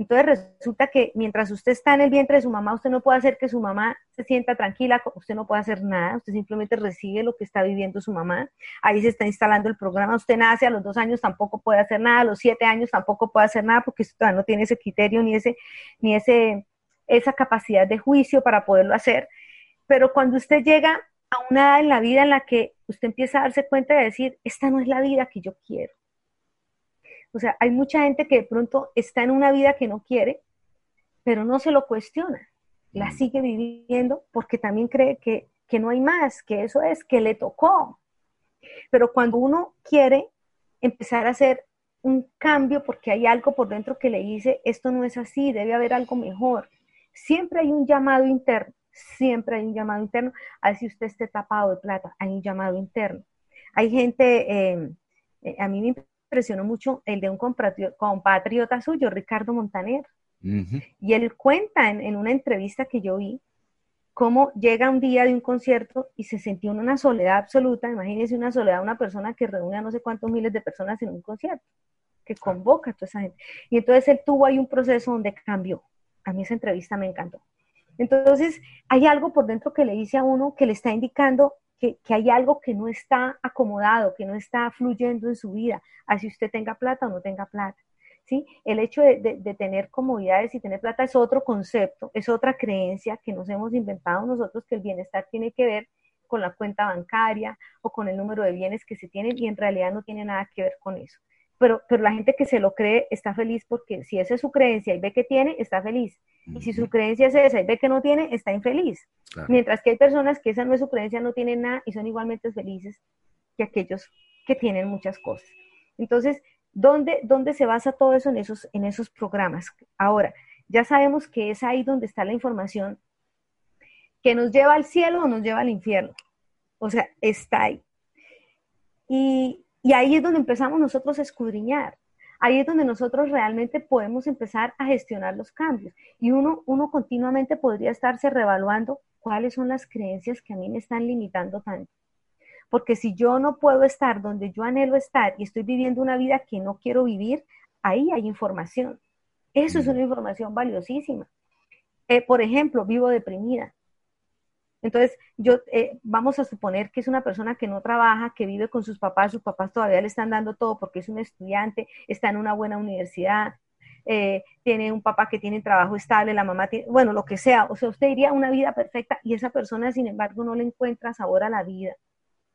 entonces resulta que mientras usted está en el vientre de su mamá, usted no puede hacer que su mamá se sienta tranquila, usted no puede hacer nada, usted simplemente recibe lo que está viviendo su mamá. Ahí se está instalando el programa. Usted nace a los dos años, tampoco puede hacer nada, a los siete años tampoco puede hacer nada porque usted no tiene ese criterio ni ese, ni ese, esa capacidad de juicio para poderlo hacer. Pero cuando usted llega a una edad en la vida en la que usted empieza a darse cuenta de decir, esta no es la vida que yo quiero o sea, hay mucha gente que de pronto está en una vida que no quiere, pero no se lo cuestiona, la mm. sigue viviendo porque también cree que, no hay más, que eso es, que le tocó. Pero cuando uno quiere empezar a hacer un cambio porque hay algo por dentro que le dice, esto no es así, debe haber algo mejor. Siempre hay un llamado interno, siempre hay un llamado interno, a ver si usted esté tapado de plata, hay un llamado interno. Hay gente, eh, eh, a mí me impresionó mucho el de un compatriota suyo, Ricardo Montaner. Y él cuenta en, una entrevista que yo vi cómo llega un día de un concierto y se sintió en una soledad absoluta. Imagínense una soledad, una persona que reúne a no sé cuántos miles de personas en un concierto, que convoca a toda esa gente. Y entonces él tuvo ahí un proceso donde cambió. A mí esa entrevista me encantó. Entonces, hay algo por dentro que le dice a uno que le está indicando que, hay algo que no está acomodado, que no está fluyendo en su vida, así usted tenga plata o no tenga plata. ¿Sí? El hecho de, tener comodidades y tener plata es otro concepto, es otra creencia que nos hemos inventado nosotros, que el bienestar tiene que ver con la cuenta bancaria o con el número de bienes que se tienen y en realidad no tiene nada que ver con eso. Pero, pero la gente que se lo cree está feliz porque si esa es su creencia y ve que tiene, está feliz. Y si su creencia es esa y ve que no tiene, está infeliz. Mientras que hay personas que esa no es su creencia, no tienen nada y son igualmente felices que aquellos que tienen muchas cosas. Entonces, ¿dónde, dónde se basa todo eso en esos, en esos programas? Ahora, ya sabemos que es ahí donde está la información que nos lleva al cielo o nos lleva al infierno. O sea, está ahí. Y, y ahí es donde empezamos nosotros a escudriñar ahí es donde nosotros realmente podemos empezar a gestionar los cambios. Y uno, uno continuamente podría estarse revaluando cuáles son las creencias que a mí me están limitando tanto. Porque si yo no puedo estar donde yo anhelo estar y estoy viviendo una vida que no quiero vivir, ahí hay información. Eso es una información valiosísima. Eh, por ejemplo, vivo deprimida. Entonces, yo eh, vamos a suponer que es una persona que no trabaja, que vive con sus papás, sus papás todavía le están dando todo porque es un estudiante, está en una buena universidad, eh, tiene un papá que tiene trabajo estable, la mamá tiene, bueno, lo que sea, o sea, usted diría una vida perfecta y esa persona, sin embargo, no le encuentra sabor a la vida,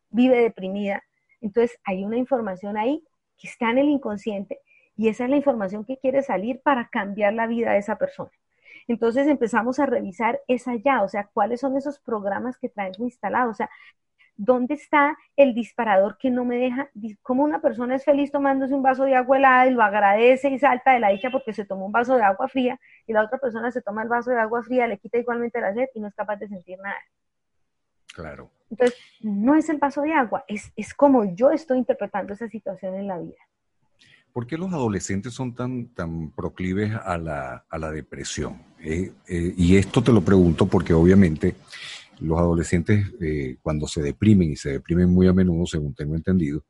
vive deprimida. Entonces, hay una información ahí que está en el inconsciente y esa es la información que quiere salir para cambiar la vida de esa persona. Entonces empezamos a revisar esa ya, o sea, cuáles son esos programas que traemos instalados, o sea, ¿dónde está el disparador que no me deja? Como una persona es feliz tomándose un vaso de agua helada y lo agradece y salta de la dicha porque se tomó un vaso de agua fría y la otra persona se toma el vaso de agua fría, le quita igualmente la sed y no es capaz de sentir nada. Claro. Entonces, no es el vaso de agua, es, es como yo estoy interpretando esa situación en la vida. ¿Por qué los adolescentes son tan, tan proclives a la, depresión? Eh, eh, y esto te lo pregunto porque obviamente los adolescentes eh, cuando se deprimen y se deprimen muy a menudo, según tengo entendido,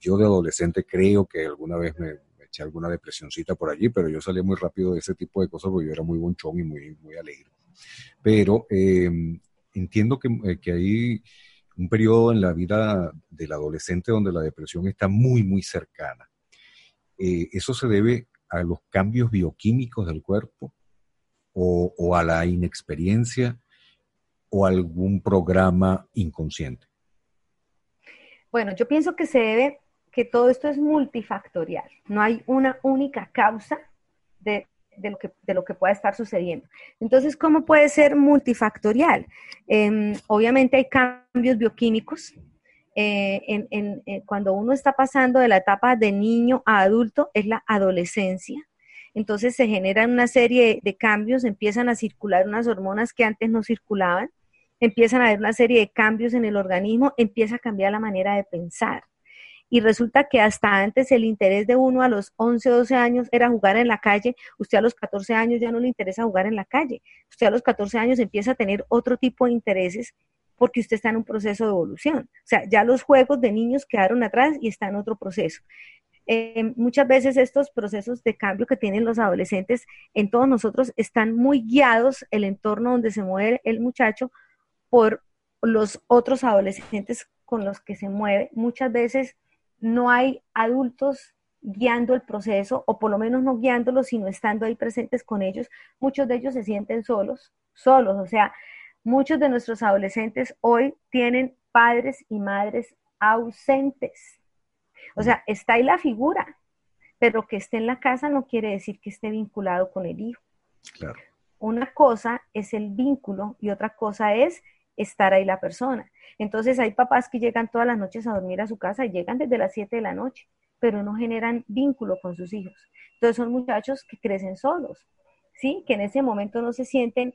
yo de adolescente creo que alguna vez me, eché alguna depresioncita por allí, pero yo salí muy rápido de ese tipo de cosas porque yo era muy bonchón y muy, muy alegre. Pero entiendo que, que hay un periodo en la vida del adolescente donde la depresión está muy, muy cercana. Eh, ¿eso se debe a los cambios bioquímicos del cuerpo o, a la inexperiencia o algún programa inconsciente? Bueno, yo pienso que se debe, que todo esto es multifactorial. No hay una única causa de, lo, que, de pueda estar sucediendo. Entonces, ¿cómo puede ser multifactorial? Em, obviamente hay cambios bioquímicos eh, en, eh, cuando uno está pasando de la etapa de niño a adulto es la adolescencia. Entonces se generan una serie de cambios, empiezan a circular unas hormonas que antes no circulaban, empiezan a haber una serie de cambios en el organismo, empieza a cambiar la manera de pensar. Y resulta que hasta antes el interés de uno a los 11 o 12 años era jugar en la calle, usted a los 14 años ya no le interesa jugar en la calle, usted a los 14 años empieza a tener otro tipo de intereses porque usted está en un proceso de evolución. O sea, ya los juegos de niños quedaron atrás y está en otro proceso. Eh, muchas veces estos procesos de cambio que tienen los adolescentes en todos nosotros están muy guiados el entorno donde se mueve el muchacho por los otros adolescentes con los que se mueve. Muchas veces no hay adultos guiando el proceso o por lo menos no guiándolos, sino estando ahí presentes con ellos. Muchos de ellos se sienten solos, solos, o sea, Muchos de nuestros adolescentes hoy tienen padres y madres ausentes. O sea, está ahí la figura, pero que esté en la casa no quiere decir que esté vinculado con el hijo. Claro. Una cosa es el vínculo y otra cosa es estar ahí la persona. Entonces hay papás que llegan todas las noches a dormir a su casa y llegan desde las 7 de la noche, pero no generan vínculo con sus hijos. Entonces son muchachos que crecen solos, ¿sí? Que en ese momento no se sienten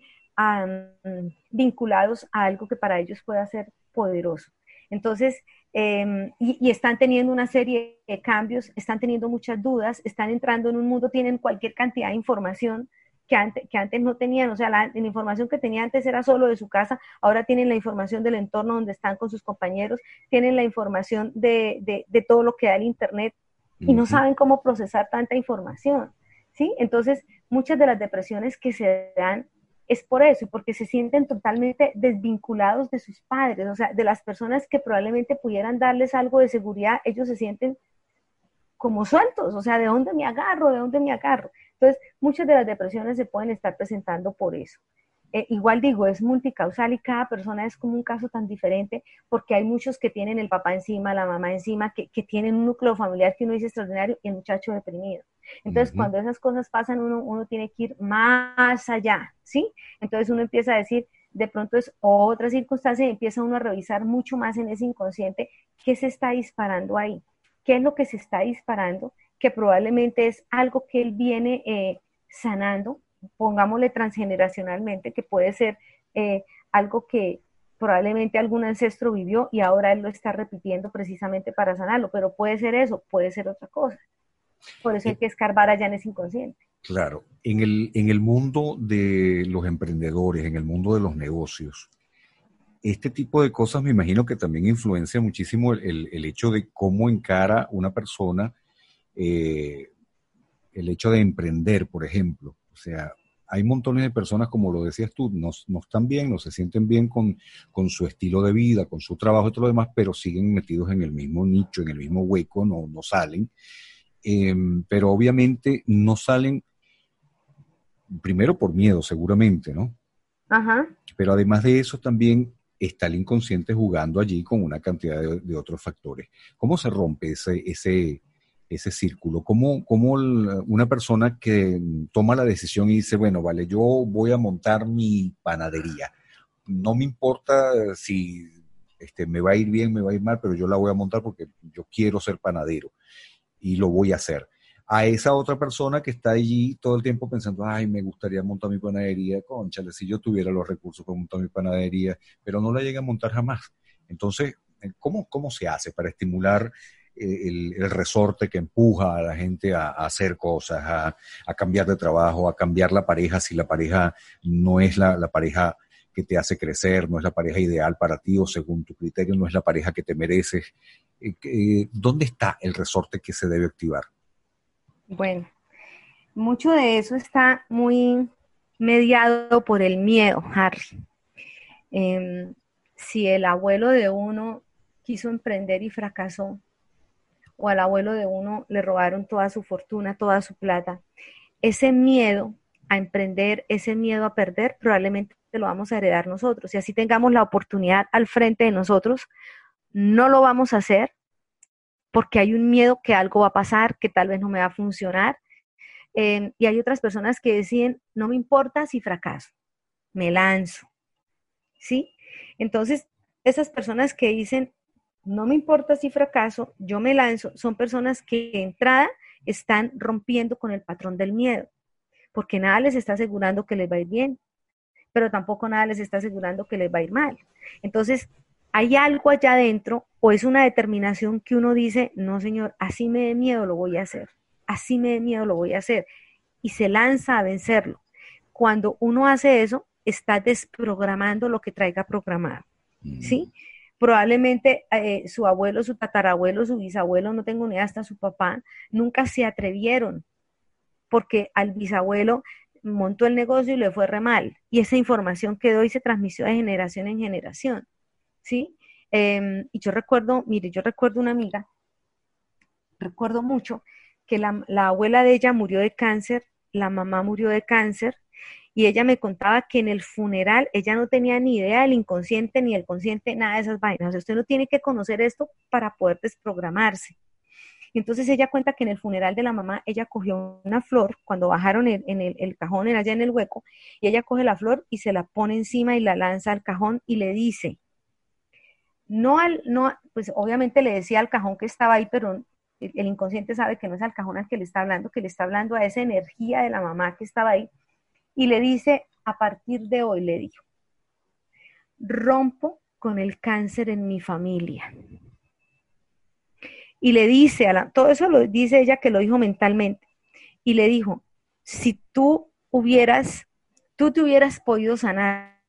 vinculados a algo que para ellos pueda ser poderoso. Entonces, em, y, están teniendo una serie de cambios, están teniendo muchas dudas, están entrando en un mundo, tienen cualquier cantidad de información que antes, que antes no tenían, o sea, la, información que tenían antes era solo de su casa, ahora tienen la información del entorno donde están con sus compañeros, tienen la información de, de, todo lo que da el Internet y no saben cómo procesar tanta información, ¿sí? Entonces, muchas de las depresiones que se dan es por eso, porque se sienten totalmente desvinculados de sus padres, o sea, de las personas que probablemente pudieran darles algo de seguridad, ellos se sienten como sueltos, o sea, ¿de dónde me agarro? ¿De dónde me agarro? Entonces, muchas de las depresiones se pueden estar presentando por eso. Eh, igual digo, es multicausal y cada persona es como un caso tan diferente porque hay muchos que tienen el papá encima, la mamá encima, que, tienen un núcleo familiar que uno dice extraordinario y el muchacho deprimido. Entonces, cuando esas cosas pasan, uno, uno tiene que ir más allá, ¿sí? Entonces uno empieza a decir, de pronto es otra circunstancia y empieza uno a revisar mucho más en ese inconsciente qué se está disparando ahí, qué es lo que se está disparando, que probablemente es algo que él viene eh, sanando, pongámosle transgeneracionalmente, que puede ser eh, algo que probablemente algún ancestro vivió y ahora él lo está repitiendo precisamente para sanarlo, pero puede ser eso, puede ser otra cosa. Por eso hay que escarbar allá en ese inconsciente. Claro, en el, en el mundo de los emprendedores, en el mundo de los negocios, este tipo de cosas me imagino que también influencia muchísimo el, el, hecho de cómo encara una persona eh, el hecho de emprender, por ejemplo. O sea, hay montones de personas, como lo decías tú, no, no están bien, no se sienten bien con, con, su estilo de vida, con su trabajo y todo lo demás, pero siguen metidos en el mismo nicho, en el mismo hueco, no, no salen. Em, pero obviamente no salen, primero por miedo, seguramente, ¿no? Ajá. Pero además de eso también está el inconsciente jugando allí con una cantidad de, otros factores. ¿Cómo se rompe ese, ese, ese círculo? ¿Cómo, ¿Cómo, una persona que toma la decisión y dice, bueno, vale, yo voy a montar mi panadería, no me importa si este, me va a ir bien, me va a ir mal, pero yo la voy a montar porque yo quiero ser panadero y lo voy a hacer. A esa otra persona que está allí todo el tiempo pensando, ay, me gustaría montar mi panadería, conchale, si yo tuviera los recursos para montar mi panadería, pero no la llega a montar jamás. Entonces, ¿cómo, cómo se hace para estimular eh, el, resorte que empuja a la gente a, hacer cosas, a, cambiar de trabajo, a cambiar la pareja si la pareja no es la, pareja que te hace crecer, no es la pareja ideal para ti o según tu criterio no es la pareja que te mereces. Eh, ¿dónde está el resorte que se debe activar? Bueno, mucho de eso está muy mediado por el miedo, Harry. Em, si el abuelo de uno quiso emprender y fracasó, o al abuelo de uno le robaron toda su fortuna, toda su plata, ese miedo a emprender, ese miedo a perder, probablemente lo vamos a heredar nosotros. Y así tengamos la oportunidad al frente de nosotros, no lo vamos a hacer porque hay un miedo que algo va a pasar, que tal vez no me va a funcionar. Em, y hay otras personas que deciden, no me importa si fracaso, me lanzo. ¿Sí? Entonces, esas personas que dicen, no me importa si fracaso, yo me lanzo, son personas que de entrada están rompiendo con el patrón del miedo, porque nada les está asegurando que les va a ir bien, pero tampoco nada les está asegurando que les va a ir mal. Entonces, hay algo allá adentro o es una determinación que uno dice, no señor, así me dé miedo, lo voy a hacer, así me dé miedo, lo voy a hacer, y se lanza a vencerlo. Cuando uno hace eso, está desprogramando lo que traiga programado, ¿sí? Mm. Probablemente eh, su abuelo, su tatarabuelo, su bisabuelo, no tengo ni idea, hasta su papá, nunca se atrevieron, porque al bisabuelo montó el negocio y le fue re mal, y esa información quedó y se transmitió de generación en generación. ¿sí? Em, y yo recuerdo, mire, yo recuerdo una amiga, recuerdo mucho que la, abuela de ella murió de cáncer, la mamá murió de cáncer, y ella me contaba que en el funeral ella no tenía ni idea del inconsciente ni el consciente, nada de esas vainas. usted no tiene que conocer esto para poder desprogramarse. Entonces ella cuenta que en el funeral de la mamá ella cogió una flor cuando bajaron en, el, el, cajón, allá en el hueco, y ella coge la flor y se la pone encima y la lanza al cajón y le dice, no al, no, pues obviamente le decía al cajón que estaba ahí, pero el, inconsciente sabe que no es al cajón al que le está hablando, que le está hablando a esa energía de la mamá que estaba ahí, y le dice, a partir de hoy, le dijo, rompo con el cáncer en mi familia. Y le dice, a la, todo eso lo dice ella que lo dijo mentalmente, y le dijo, si tú hubieras, tú te hubieras podido sanar,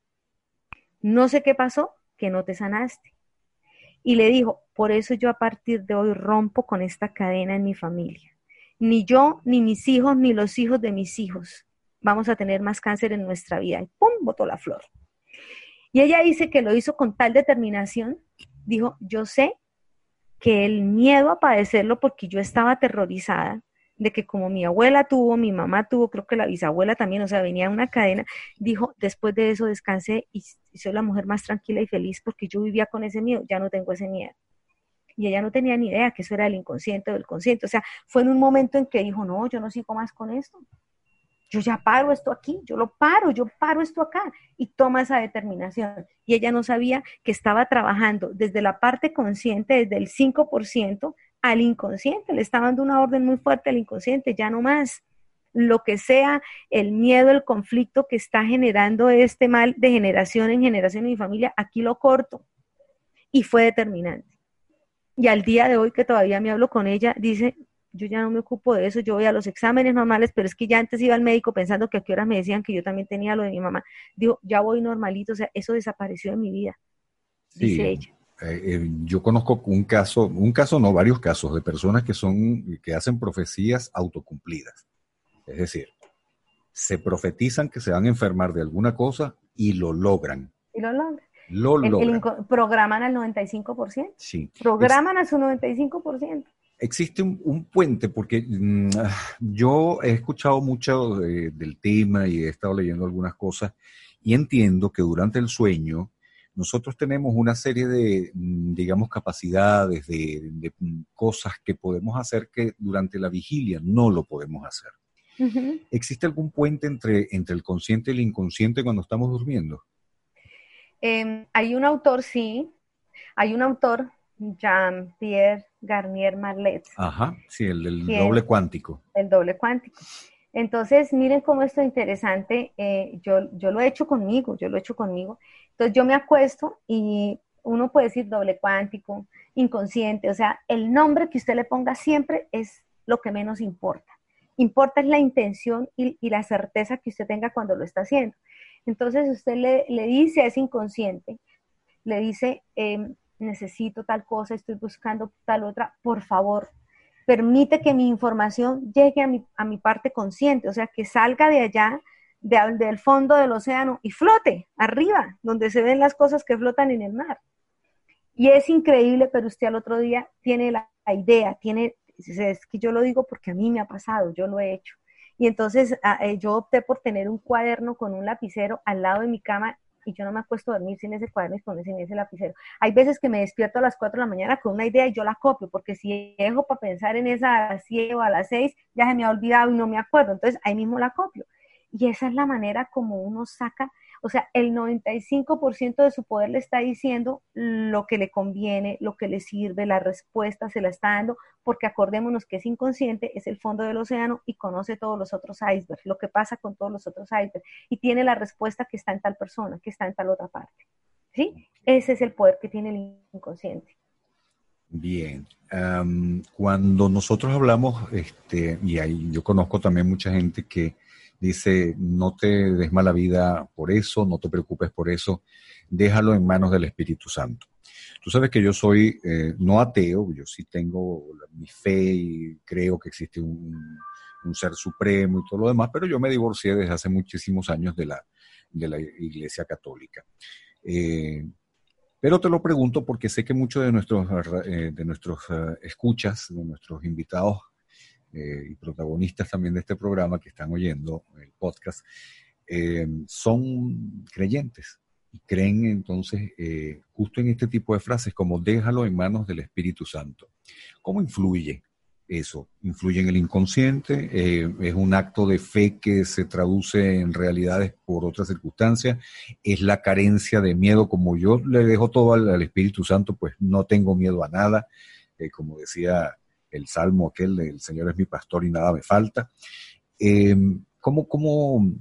no sé qué pasó, que no te sanaste y le dijo, por eso yo a partir de hoy rompo con esta cadena en mi familia. Ni yo, ni mis hijos, ni los hijos de mis hijos vamos a tener más cáncer en nuestra vida. Y ¡pum! botó la flor. Y ella dice que lo hizo con tal determinación, dijo, yo sé que el miedo a padecerlo, porque yo estaba aterrorizada de que como mi abuela tuvo, mi mamá tuvo, creo que la bisabuela también, o sea, venía una cadena, dijo, después de eso descansé y soy la mujer más tranquila y feliz porque yo vivía con ese miedo, ya no tengo ese miedo. Y ella no tenía ni idea que eso era el inconsciente o el consciente. O sea, fue en un momento en que dijo, no, yo no sigo más con esto yo ya paro esto aquí, yo lo paro, yo paro esto acá y toma esa determinación. Y ella no sabía que estaba trabajando desde la parte consciente, desde el 5% al inconsciente, le estaba dando una orden muy fuerte al inconsciente, ya no más. Lo que sea el miedo, el conflicto que está generando este mal de generación en generación en mi familia, aquí lo corto. Y fue determinante. Y al día de hoy que todavía me hablo con ella, dice, yo ya no me ocupo de eso, yo voy a los exámenes normales, pero es que ya antes iba al médico pensando que a qué horas me decían que yo también tenía lo de mi mamá. Digo, ya voy normalito, o sea, eso desapareció de mi vida, dice ella. Eh, eh, yo conozco un caso, un caso no, varios casos de personas que son, que hacen profecías autocumplidas. Es decir, se profetizan que se van a enfermar de alguna cosa y lo logran. Y lo logran. Lo logran. programan al 95%. Sí. Programan a su 95% existe un, puente, porque mm, yo he escuchado mucho del tema y he estado leyendo algunas cosas y entiendo que durante el sueño nosotros tenemos una serie de, mm, digamos, capacidades, de, mm, cosas que podemos hacer que durante la vigilia no lo podemos hacer. ¿Existe algún puente entre, entre el consciente y el inconsciente cuando estamos durmiendo? Em, hay un autor, sí, hay un autor Jean-Pierre Garnier Marlet. Ajá, sí, el del doble cuántico. El doble cuántico. Entonces, miren cómo esto es interesante. Eh, yo, yo lo he hecho conmigo, yo lo he hecho conmigo. Entonces, yo me acuesto y uno puede decir doble cuántico, inconsciente, o sea, el nombre que usted le ponga siempre es lo que menos importa. Importa es la intención y, la certeza que usted tenga cuando lo está haciendo. Entonces, usted le, le dice a ese inconsciente, le dice, eh, necesito tal cosa, estoy buscando tal otra, por favor, permite que mi información llegue a mi, a mi parte consciente, o sea, que salga de allá, del fondo del océano y flote arriba, donde se ven las cosas que flotan en el mar. Y es increíble, pero usted al otro día tiene la, idea, tiene, es que yo lo digo porque a mí me ha pasado, yo lo he hecho. Y entonces ah, eh, yo opté por tener un cuaderno con un lapicero al lado de mi cama y yo no me acuesto a dormir sin ese cuaderno y con ese, lapicero. Hay veces que me despierto a las 4 de la mañana con una idea y yo la copio, porque si dejo para pensar en esa a las 7 o a las 6, ya se me ha olvidado y no me acuerdo, entonces ahí mismo la copio. Y esa es la manera como uno saca o sea, el 95% de su poder le está diciendo lo que le conviene, lo que le sirve, la respuesta se la está dando, porque acordémonos que es inconsciente, es el fondo del océano y conoce todos los otros icebergs, lo que pasa con todos los otros icebergs, y tiene la respuesta que está en tal persona, que está en tal otra parte. ¿Sí? Ese es el poder que tiene el inconsciente. Bien, cuando nosotros hablamos, este, y ahí yo conozco también mucha gente que dice, no te des mala vida por eso, no te preocupes por eso, déjalo en manos del Espíritu Santo. Tú sabes que yo soy eh, no ateo, yo sí tengo mi fe y creo que existe un, ser supremo y todo lo demás, pero yo me divorcié desde hace muchísimos años de la, de la Iglesia Católica. Eh, pero te lo pregunto porque sé que muchos de nuestros, eh, de nuestros escuchas, de nuestros invitados eh, y protagonistas también de este programa que están oyendo el podcast, eh, son creyentes y creen entonces eh, justo en este tipo de frases como déjalo en manos del Espíritu Santo. ¿Cómo influye eso? ¿Influye en el inconsciente? ¿Es un acto de fe que se traduce en realidades por otras circunstancias? ¿Es la carencia de miedo? Como yo le dejo todo al, al Espíritu Santo, pues no tengo miedo a nada. como decía el salmo aquel del Señor es mi pastor y nada me falta. Eh, ¿cómo, cómo,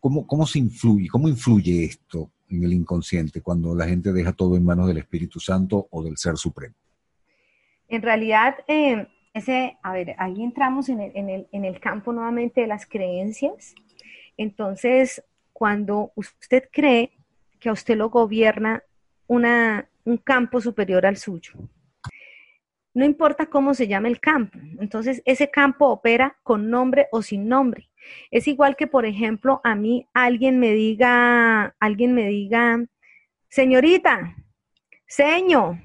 cómo, se influye, cómo influye esto en el inconsciente cuando la gente deja todo en manos del Espíritu Santo o del Ser Supremo? En realidad, eh, ese, a ver, ahí entramos en el, en el campo nuevamente de las creencias. Entonces, cuando usted cree que a usted lo gobierna una, un campo superior al suyo, no importa cómo se llame el campo. Entonces, ese campo opera con nombre o sin nombre. Es igual que, por ejemplo, a mí alguien me diga, alguien me diga, señorita, señor,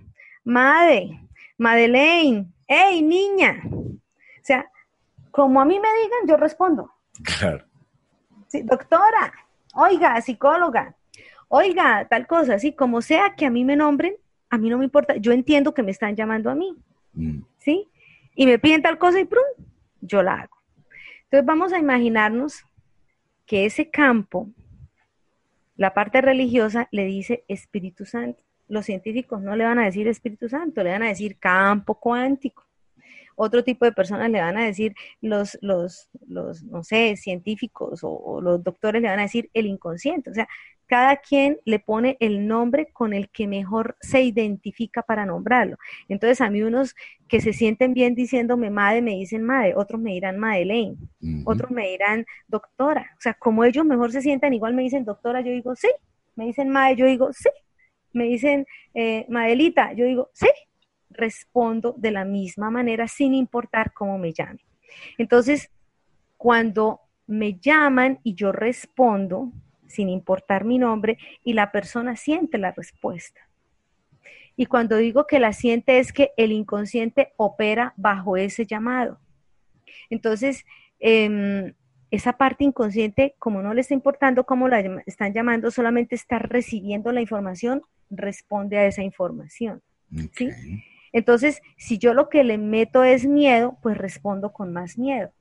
madre, Madeleine, hey, niña. O sea, como a mí me digan, yo respondo. Claro. Sí, doctora, oiga, psicóloga, oiga, tal cosa, así como sea que a mí me nombren, a mí no me importa, yo entiendo que me están llamando a mí. ¿Sí? Y me piden tal cosa y ¡prum! yo la hago. Entonces vamos a imaginarnos que ese campo, la parte religiosa, le dice Espíritu Santo. Los científicos no le van a decir Espíritu Santo, le van a decir campo cuántico otro tipo de personas le van a decir, los, los, los no sé, científicos o, los doctores le van a decir el inconsciente. O sea, cada quien le pone el nombre con el que mejor se identifica para nombrarlo. Entonces, a mí unos que se sienten bien diciéndome madre, me dicen madre, otros me dirán Madeleine, otros me dirán doctora. O sea, como ellos mejor se sientan, igual me dicen doctora, yo digo sí. Me dicen madre, yo digo sí. Me dicen eh, Madelita, yo digo sí respondo de la misma manera sin importar cómo me llamen. Entonces, cuando me llaman y yo respondo, sin importar mi nombre, y la persona siente la respuesta. Y cuando digo que la siente es que el inconsciente opera bajo ese llamado. Entonces, em, esa parte inconsciente, como no le está importando cómo la están llamando, solamente está recibiendo la información, responde a esa información. ¿sí? Entonces, si yo lo que le meto es miedo, pues respondo con más miedo.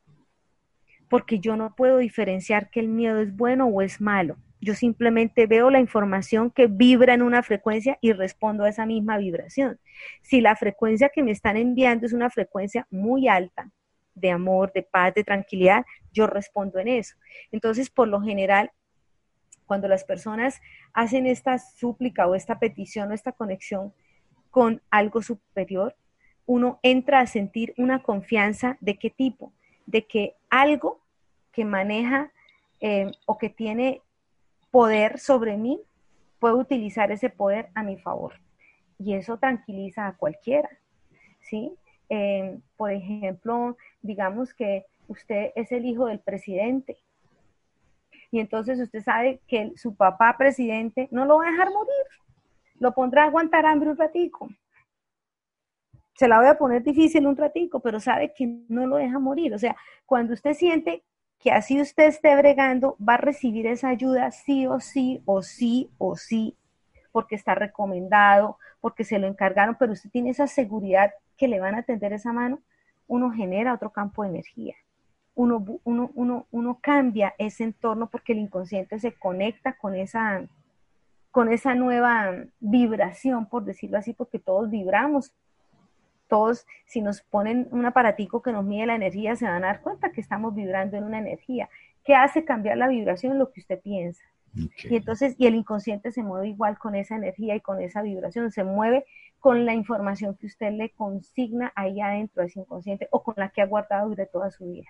Porque yo no puedo diferenciar que el miedo es bueno o es malo. Yo simplemente veo la información que vibra en una frecuencia y respondo a esa misma vibración. Si la frecuencia que me están enviando es una frecuencia muy alta, de amor, de paz, de tranquilidad, yo respondo en eso. Entonces, por lo general, cuando las personas hacen esta súplica o esta petición o esta conexión, con algo superior, uno entra a sentir una confianza de qué tipo, de que algo que maneja eh, o que tiene poder sobre mí, puede utilizar ese poder a mi favor. Y eso tranquiliza a cualquiera, ¿sí? Eh, por ejemplo, digamos que usted es el hijo del presidente y entonces usted sabe que su papá presidente no lo va a dejar morir lo pondrá a aguantar hambre un ratico. Se la voy a poner difícil un ratico, pero sabe que no lo deja morir. O sea, cuando usted siente que así usted esté bregando, va a recibir esa ayuda sí o sí, o sí o sí, porque está recomendado, porque se lo encargaron, pero usted tiene esa seguridad que le van a tender esa mano, uno genera otro campo de energía. Uno, uno, uno, uno cambia ese entorno porque el inconsciente se conecta con esa, con esa nueva vibración, por decirlo así, porque todos vibramos. Todos, si nos ponen un aparatico que nos mide la energía, se van a dar cuenta que estamos vibrando en una energía. ¿Qué hace cambiar la vibración? Lo que usted piensa. Y entonces, y el inconsciente se mueve igual con esa energía y con esa vibración, se mueve con la información que usted le consigna ahí adentro de ese inconsciente o con la que ha guardado durante toda su vida.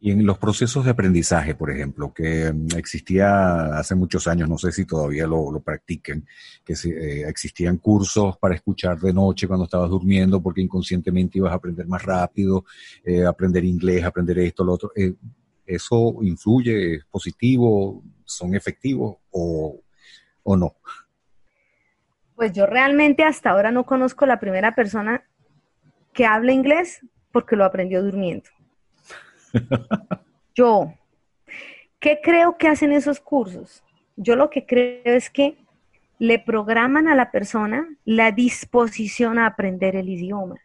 Y en los procesos de aprendizaje, por ejemplo, que mm, existía hace muchos años, no sé si todavía lo, lo practiquen, que eh, existían cursos para escuchar de noche cuando estabas durmiendo porque inconscientemente ibas a aprender más rápido, eh, aprender inglés, aprender esto, lo otro. Eh, ¿Eso influye? ¿Es positivo? ¿Son efectivos o, o no? Pues yo realmente hasta ahora no conozco la primera persona que hable inglés porque lo aprendió durmiendo. Yo, ¿qué creo que hacen esos cursos? Yo lo que creo es que le programan a la persona la disposición a aprender el idioma.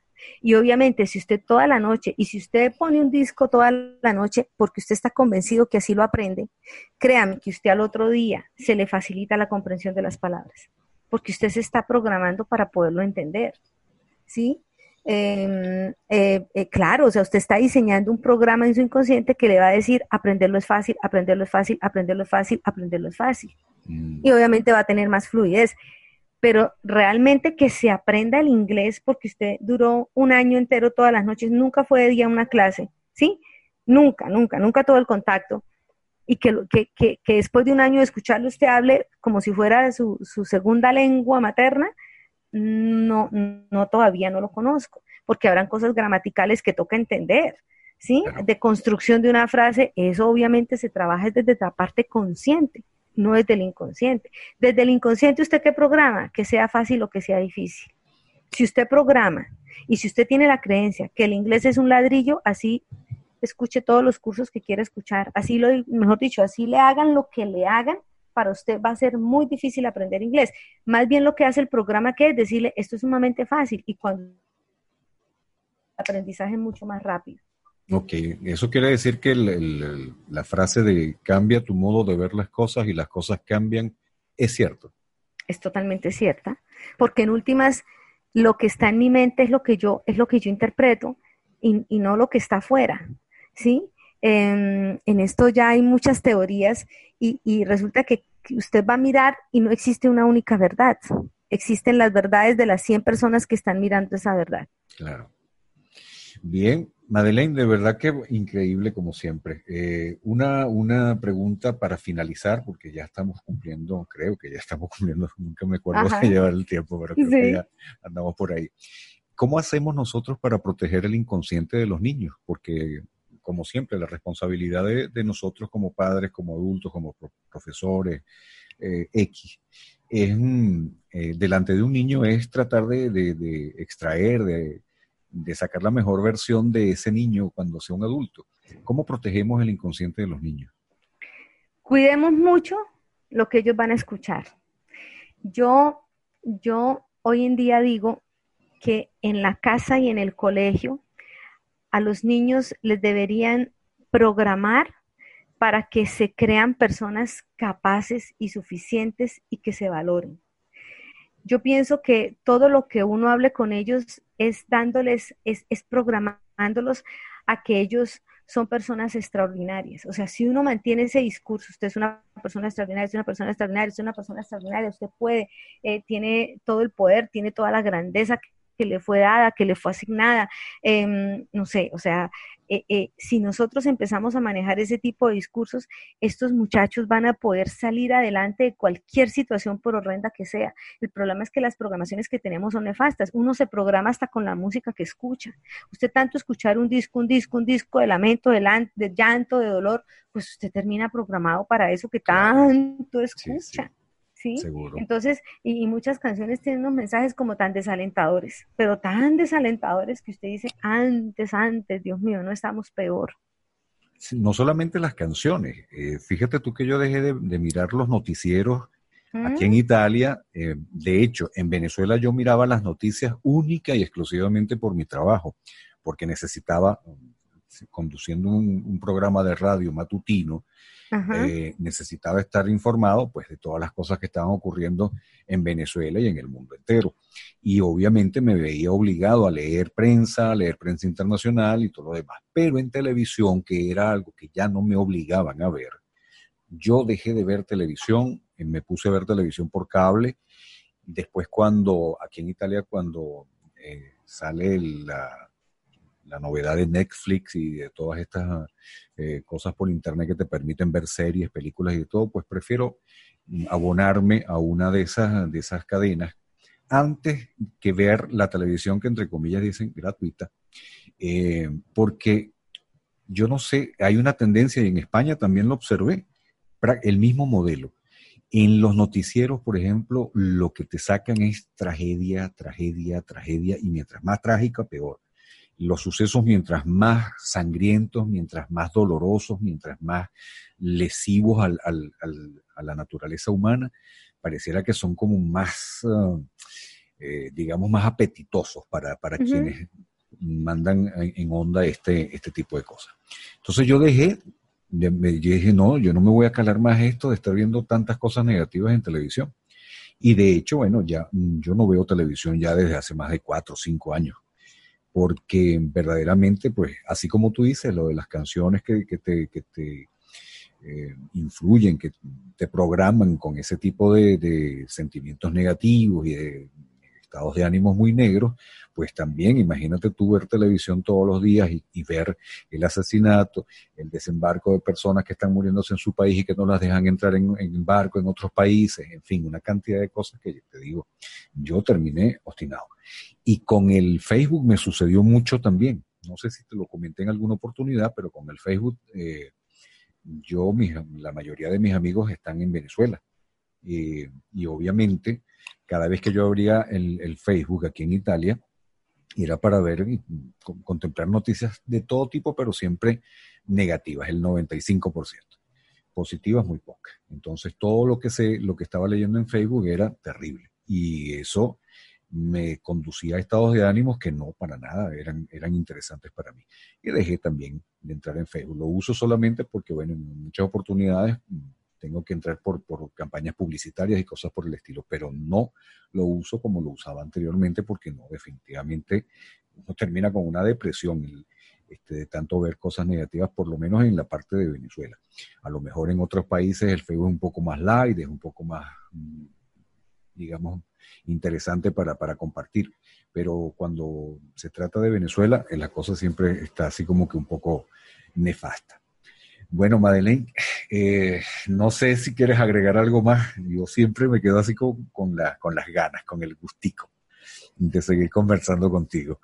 Y obviamente, si usted toda la noche, y si usted pone un disco toda la noche porque usted está convencido que así lo aprende, créame que usted al otro día se le facilita la comprensión de las palabras, porque usted se está programando para poderlo entender. ¿Sí? Em, eh, eh, claro, o sea, usted está diseñando un programa en su inconsciente que le va a decir, aprenderlo es fácil, aprenderlo es fácil, aprenderlo es fácil, aprenderlo es fácil. Mm. Y obviamente va a tener más fluidez. Pero realmente que se aprenda el inglés porque usted duró un año entero todas las noches, nunca fue de día una clase, ¿sí? Nunca, nunca, nunca todo el contacto. Y que, que, después de un año de escucharlo usted hable como si fuera su, su segunda lengua materna, no, no todavía no lo conozco, porque habrán cosas gramaticales que toca entender, ¿sí? De construcción de una frase, eso obviamente se trabaja desde la parte consciente, no desde el inconsciente. Desde el inconsciente, ¿usted qué programa? Que sea fácil o que sea difícil. Si usted programa y si usted tiene la creencia que el inglés es un ladrillo, así escuche todos los cursos que quiera escuchar, así lo, mejor dicho, así le hagan lo que le hagan, para usted va a ser muy difícil aprender inglés. Más bien lo que hace el programa que es decirle, esto es sumamente fácil y cuando el aprendizaje es mucho más rápido. Ok, eso quiere decir que la frase de cambia tu modo de ver las cosas y las cosas cambian es cierto. Es totalmente cierta, porque en últimas lo que está en mi mente es lo que yo, es lo que yo interpreto y, no lo que está afuera, ¿sí? En, esto ya hay muchas teorías y, resulta que usted va a mirar y no existe una única verdad. Existen las verdades de las 100 personas que están mirando esa verdad. Claro. Bien, Madeleine, de verdad que increíble como siempre. Eh, una, una pregunta para finalizar, porque ya estamos cumpliendo, creo que ya estamos cumpliendo, nunca me acuerdo de llevar el tiempo, pero creo que ya andamos por ahí. ¿Cómo hacemos nosotros para proteger el inconsciente de los niños? Porque, como siempre, la responsabilidad de, nosotros como padres, como adultos, como profesores, eh, X, es, mm, eh, delante de un niño es tratar de, extraer, de de sacar la mejor versión de ese niño cuando sea un adulto. ¿Cómo protegemos el inconsciente de los niños? Cuidemos mucho lo que ellos van a escuchar. Yo, yo hoy en día digo que en la casa y en el colegio a los niños les deberían programar para que se crean personas capaces y suficientes y que se valoren yo pienso que todo lo que uno hable con ellos es dándoles, es, programándolos a que ellos son personas extraordinarias. O sea, si uno mantiene ese discurso, usted es una persona extraordinaria, es una persona extraordinaria, es una persona extraordinaria, usted puede, eh, tiene todo el poder, tiene toda la grandeza que le fue dada, que le fue asignada, em, no sé, o sea, eh, eh, si nosotros empezamos a manejar ese tipo de discursos, estos muchachos van a poder salir adelante de cualquier situación por horrenda que sea. El problema es que las programaciones que tenemos son nefastas. Uno se programa hasta con la música que escucha. Usted tanto escuchar un disco, un disco, un disco de lamento, de, llanto, de dolor, pues usted termina programado para eso que tanto escucha. Entonces, y, muchas canciones tienen unos mensajes como tan desalentadores, pero tan desalentadores que usted dice, antes, antes, Dios mío, no estamos peor. no solamente las canciones, eh, fíjate tú que yo dejé de, mirar los noticieros aquí en mm. Italia, eh, de hecho, en Venezuela yo miraba las noticias única y exclusivamente por mi trabajo, porque necesitaba, conduciendo un programa de radio matutino, eh, necesitaba estar informado pues de todas las cosas que estaban ocurriendo en Venezuela y en el mundo entero. Y obviamente me veía obligado a leer prensa, a leer prensa internacional y todo lo demás. Pero en televisión, que era algo que ya no me obligaban a ver, yo dejé de ver televisión, eh, me puse a ver televisión por cable. Después cuando, aquí en Italia, cuando eh, sale la, la novedad de Netflix y de todas estas eh, cosas por internet que te permiten ver series, películas y de todo, pues prefiero mm, abonarme a una de esas, de esas cadenas antes que ver la televisión que entre comillas dicen gratuita, eh, porque yo no sé, hay una tendencia y en España también lo observé, el mismo modelo. En los noticieros, por ejemplo, lo que te sacan es tragedia, tragedia, tragedia, y mientras más trágica, peor los sucesos mientras más sangrientos, mientras más dolorosos, mientras más lesivos a la naturaleza humana, pareciera que son como más, ah, eh, digamos, más apetitosos para, quienes mandan en, onda este, este tipo de cosas. Entonces yo dejé, me dije, no, yo no me voy a calar más esto de estar viendo tantas cosas negativas en televisión. Y de hecho, bueno, ya yo no veo televisión ya desde hace más de cuatro o cinco años porque verdaderamente, pues, así como tú dices, lo de las canciones que, te, eh, influyen, que te programan con ese tipo de, sentimientos negativos y de estados de ánimo muy negros, pues también imagínate tú ver televisión todos los días y, ver el asesinato, el desembarco de personas que están muriéndose en su país y que no las dejan entrar en, en barco en otros países, en fin, una cantidad de cosas que te digo, yo terminé obstinado. Y con el Facebook me sucedió mucho también. No sé si te lo comenté en alguna oportunidad, pero con el Facebook, eh, yo, la mayoría de mis amigos están en Venezuela. Y obviamente, cada vez que yo abría el, Facebook aquí en Italia, era para ver y contemplar noticias de todo tipo, pero siempre negativas, el 95%. Positivas muy pocas. Entonces, todo lo que sé, lo que estaba leyendo en Facebook era terrible. Y eso me conducía a estados de ánimos que no para nada eran, eran interesantes para mí. Y dejé también de entrar en Facebook. Lo uso solamente porque, bueno, en muchas oportunidades tengo que entrar por, campañas publicitarias y cosas por el estilo, pero no lo uso como lo usaba anteriormente porque no, definitivamente uno termina con una depresión. Este, de tanto ver cosas negativas, por lo menos en la parte de Venezuela. A lo mejor en otros países el Facebook es un poco más light, es un poco más, mm, digamos, interesante para, para compartir. Pero cuando se trata de Venezuela, eh, la cosa siempre está así como que un poco nefasta. Bueno, Madeleine, eh, no sé si quieres agregar algo más. Yo siempre me quedo así con, con, con las ganas, con el gustico de seguir conversando contigo.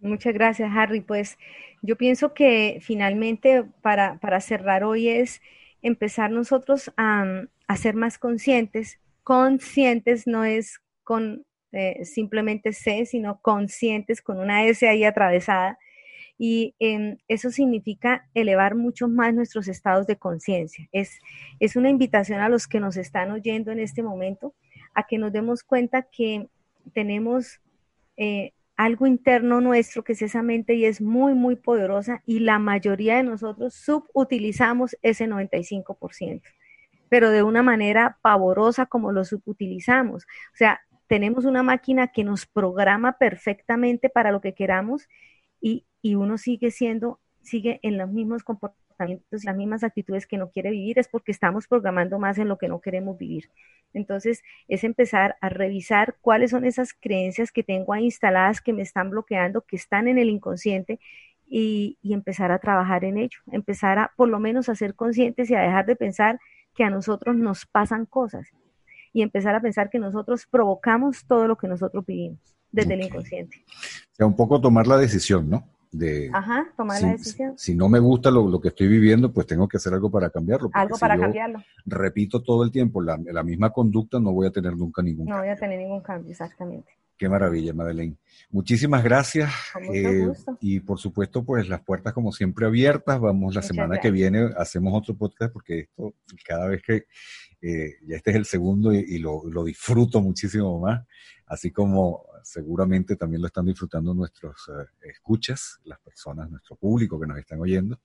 Muchas gracias, Harry. Pues yo pienso que finalmente para, para cerrar hoy es empezar nosotros a, a, ser más conscientes. Conscientes no es con eh, simplemente C, sino conscientes con una S ahí atravesada. Y em, eso significa elevar mucho más nuestros estados de conciencia. Es, es una invitación a los que nos están oyendo en este momento a que nos demos cuenta que tenemos eh, algo interno nuestro que es esa mente y es muy, muy poderosa y la mayoría de nosotros subutilizamos ese 95%, pero de una manera pavorosa como lo subutilizamos. O sea, tenemos una máquina que nos programa perfectamente para lo que queramos y, uno sigue siendo, sigue en los mismos comportamientos, las mismas actitudes que no quiere vivir, es porque estamos programando más en lo que no queremos vivir. Entonces, es empezar a revisar cuáles son esas creencias que tengo ahí instaladas que me están bloqueando, que están en el inconsciente y, y, empezar a trabajar en ello, empezar a por lo menos a ser conscientes y a dejar de pensar que a nosotros nos pasan cosas y empezar a pensar que nosotros provocamos todo lo que nosotros vivimos desde el inconsciente. O sea, un poco tomar la decisión, ¿no? De, Ajá, tomar la decisión. Si no me gusta lo, que estoy viviendo, pues tengo que hacer algo para cambiarlo. Algo para cambiarlo. Repito todo el tiempo la, la, misma conducta, no voy a tener nunca ningún cambio. No voy a tener ningún cambio, exactamente. Qué maravilla, Madeleine. Muchísimas gracias. Eh, y por supuesto, pues las puertas como siempre abiertas. Vamos la semana que viene, hacemos otro podcast porque esto cada vez que eh, ya este es el segundo y, lo, disfruto muchísimo más, así como seguramente también lo están disfrutando nuestros eh, escuchas, las personas, nuestro público que nos están oyendo.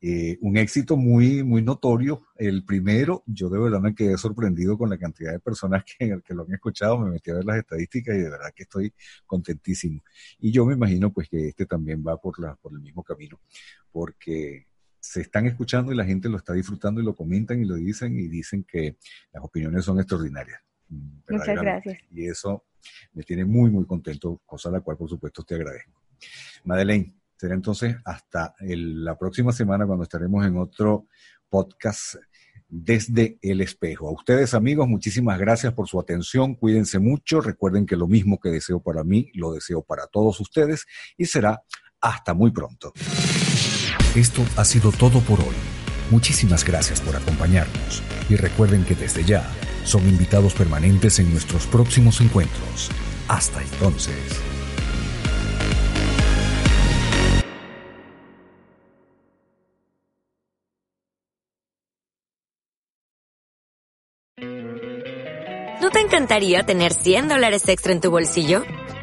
Eh, un éxito muy, muy notorio. El primero, yo de verdad me quedé sorprendido con la cantidad de personas que, que lo han escuchado, me metí a ver las estadísticas y de verdad que estoy contentísimo. Y yo me imagino pues que este también va por, la, por el mismo camino, porque se están escuchando y la gente lo está disfrutando y lo comentan y lo dicen y dicen que las opiniones son extraordinarias. Mm, Muchas gracias. Y eso me tiene muy, muy contento, cosa a la cual por supuesto te agradezco. Madeleine, será entonces hasta la próxima semana cuando estaremos en otro podcast desde el espejo. A ustedes amigos, muchísimas gracias por su atención, cuídense mucho, recuerden que lo mismo que deseo para mí, lo deseo para todos ustedes y será hasta muy pronto. Esto ha sido todo por hoy. Muchísimas gracias por acompañarnos y recuerden que desde ya son invitados permanentes en nuestros próximos encuentros. Hasta entonces. ¿No te encantaría tener 100 dólares extra en tu bolsillo?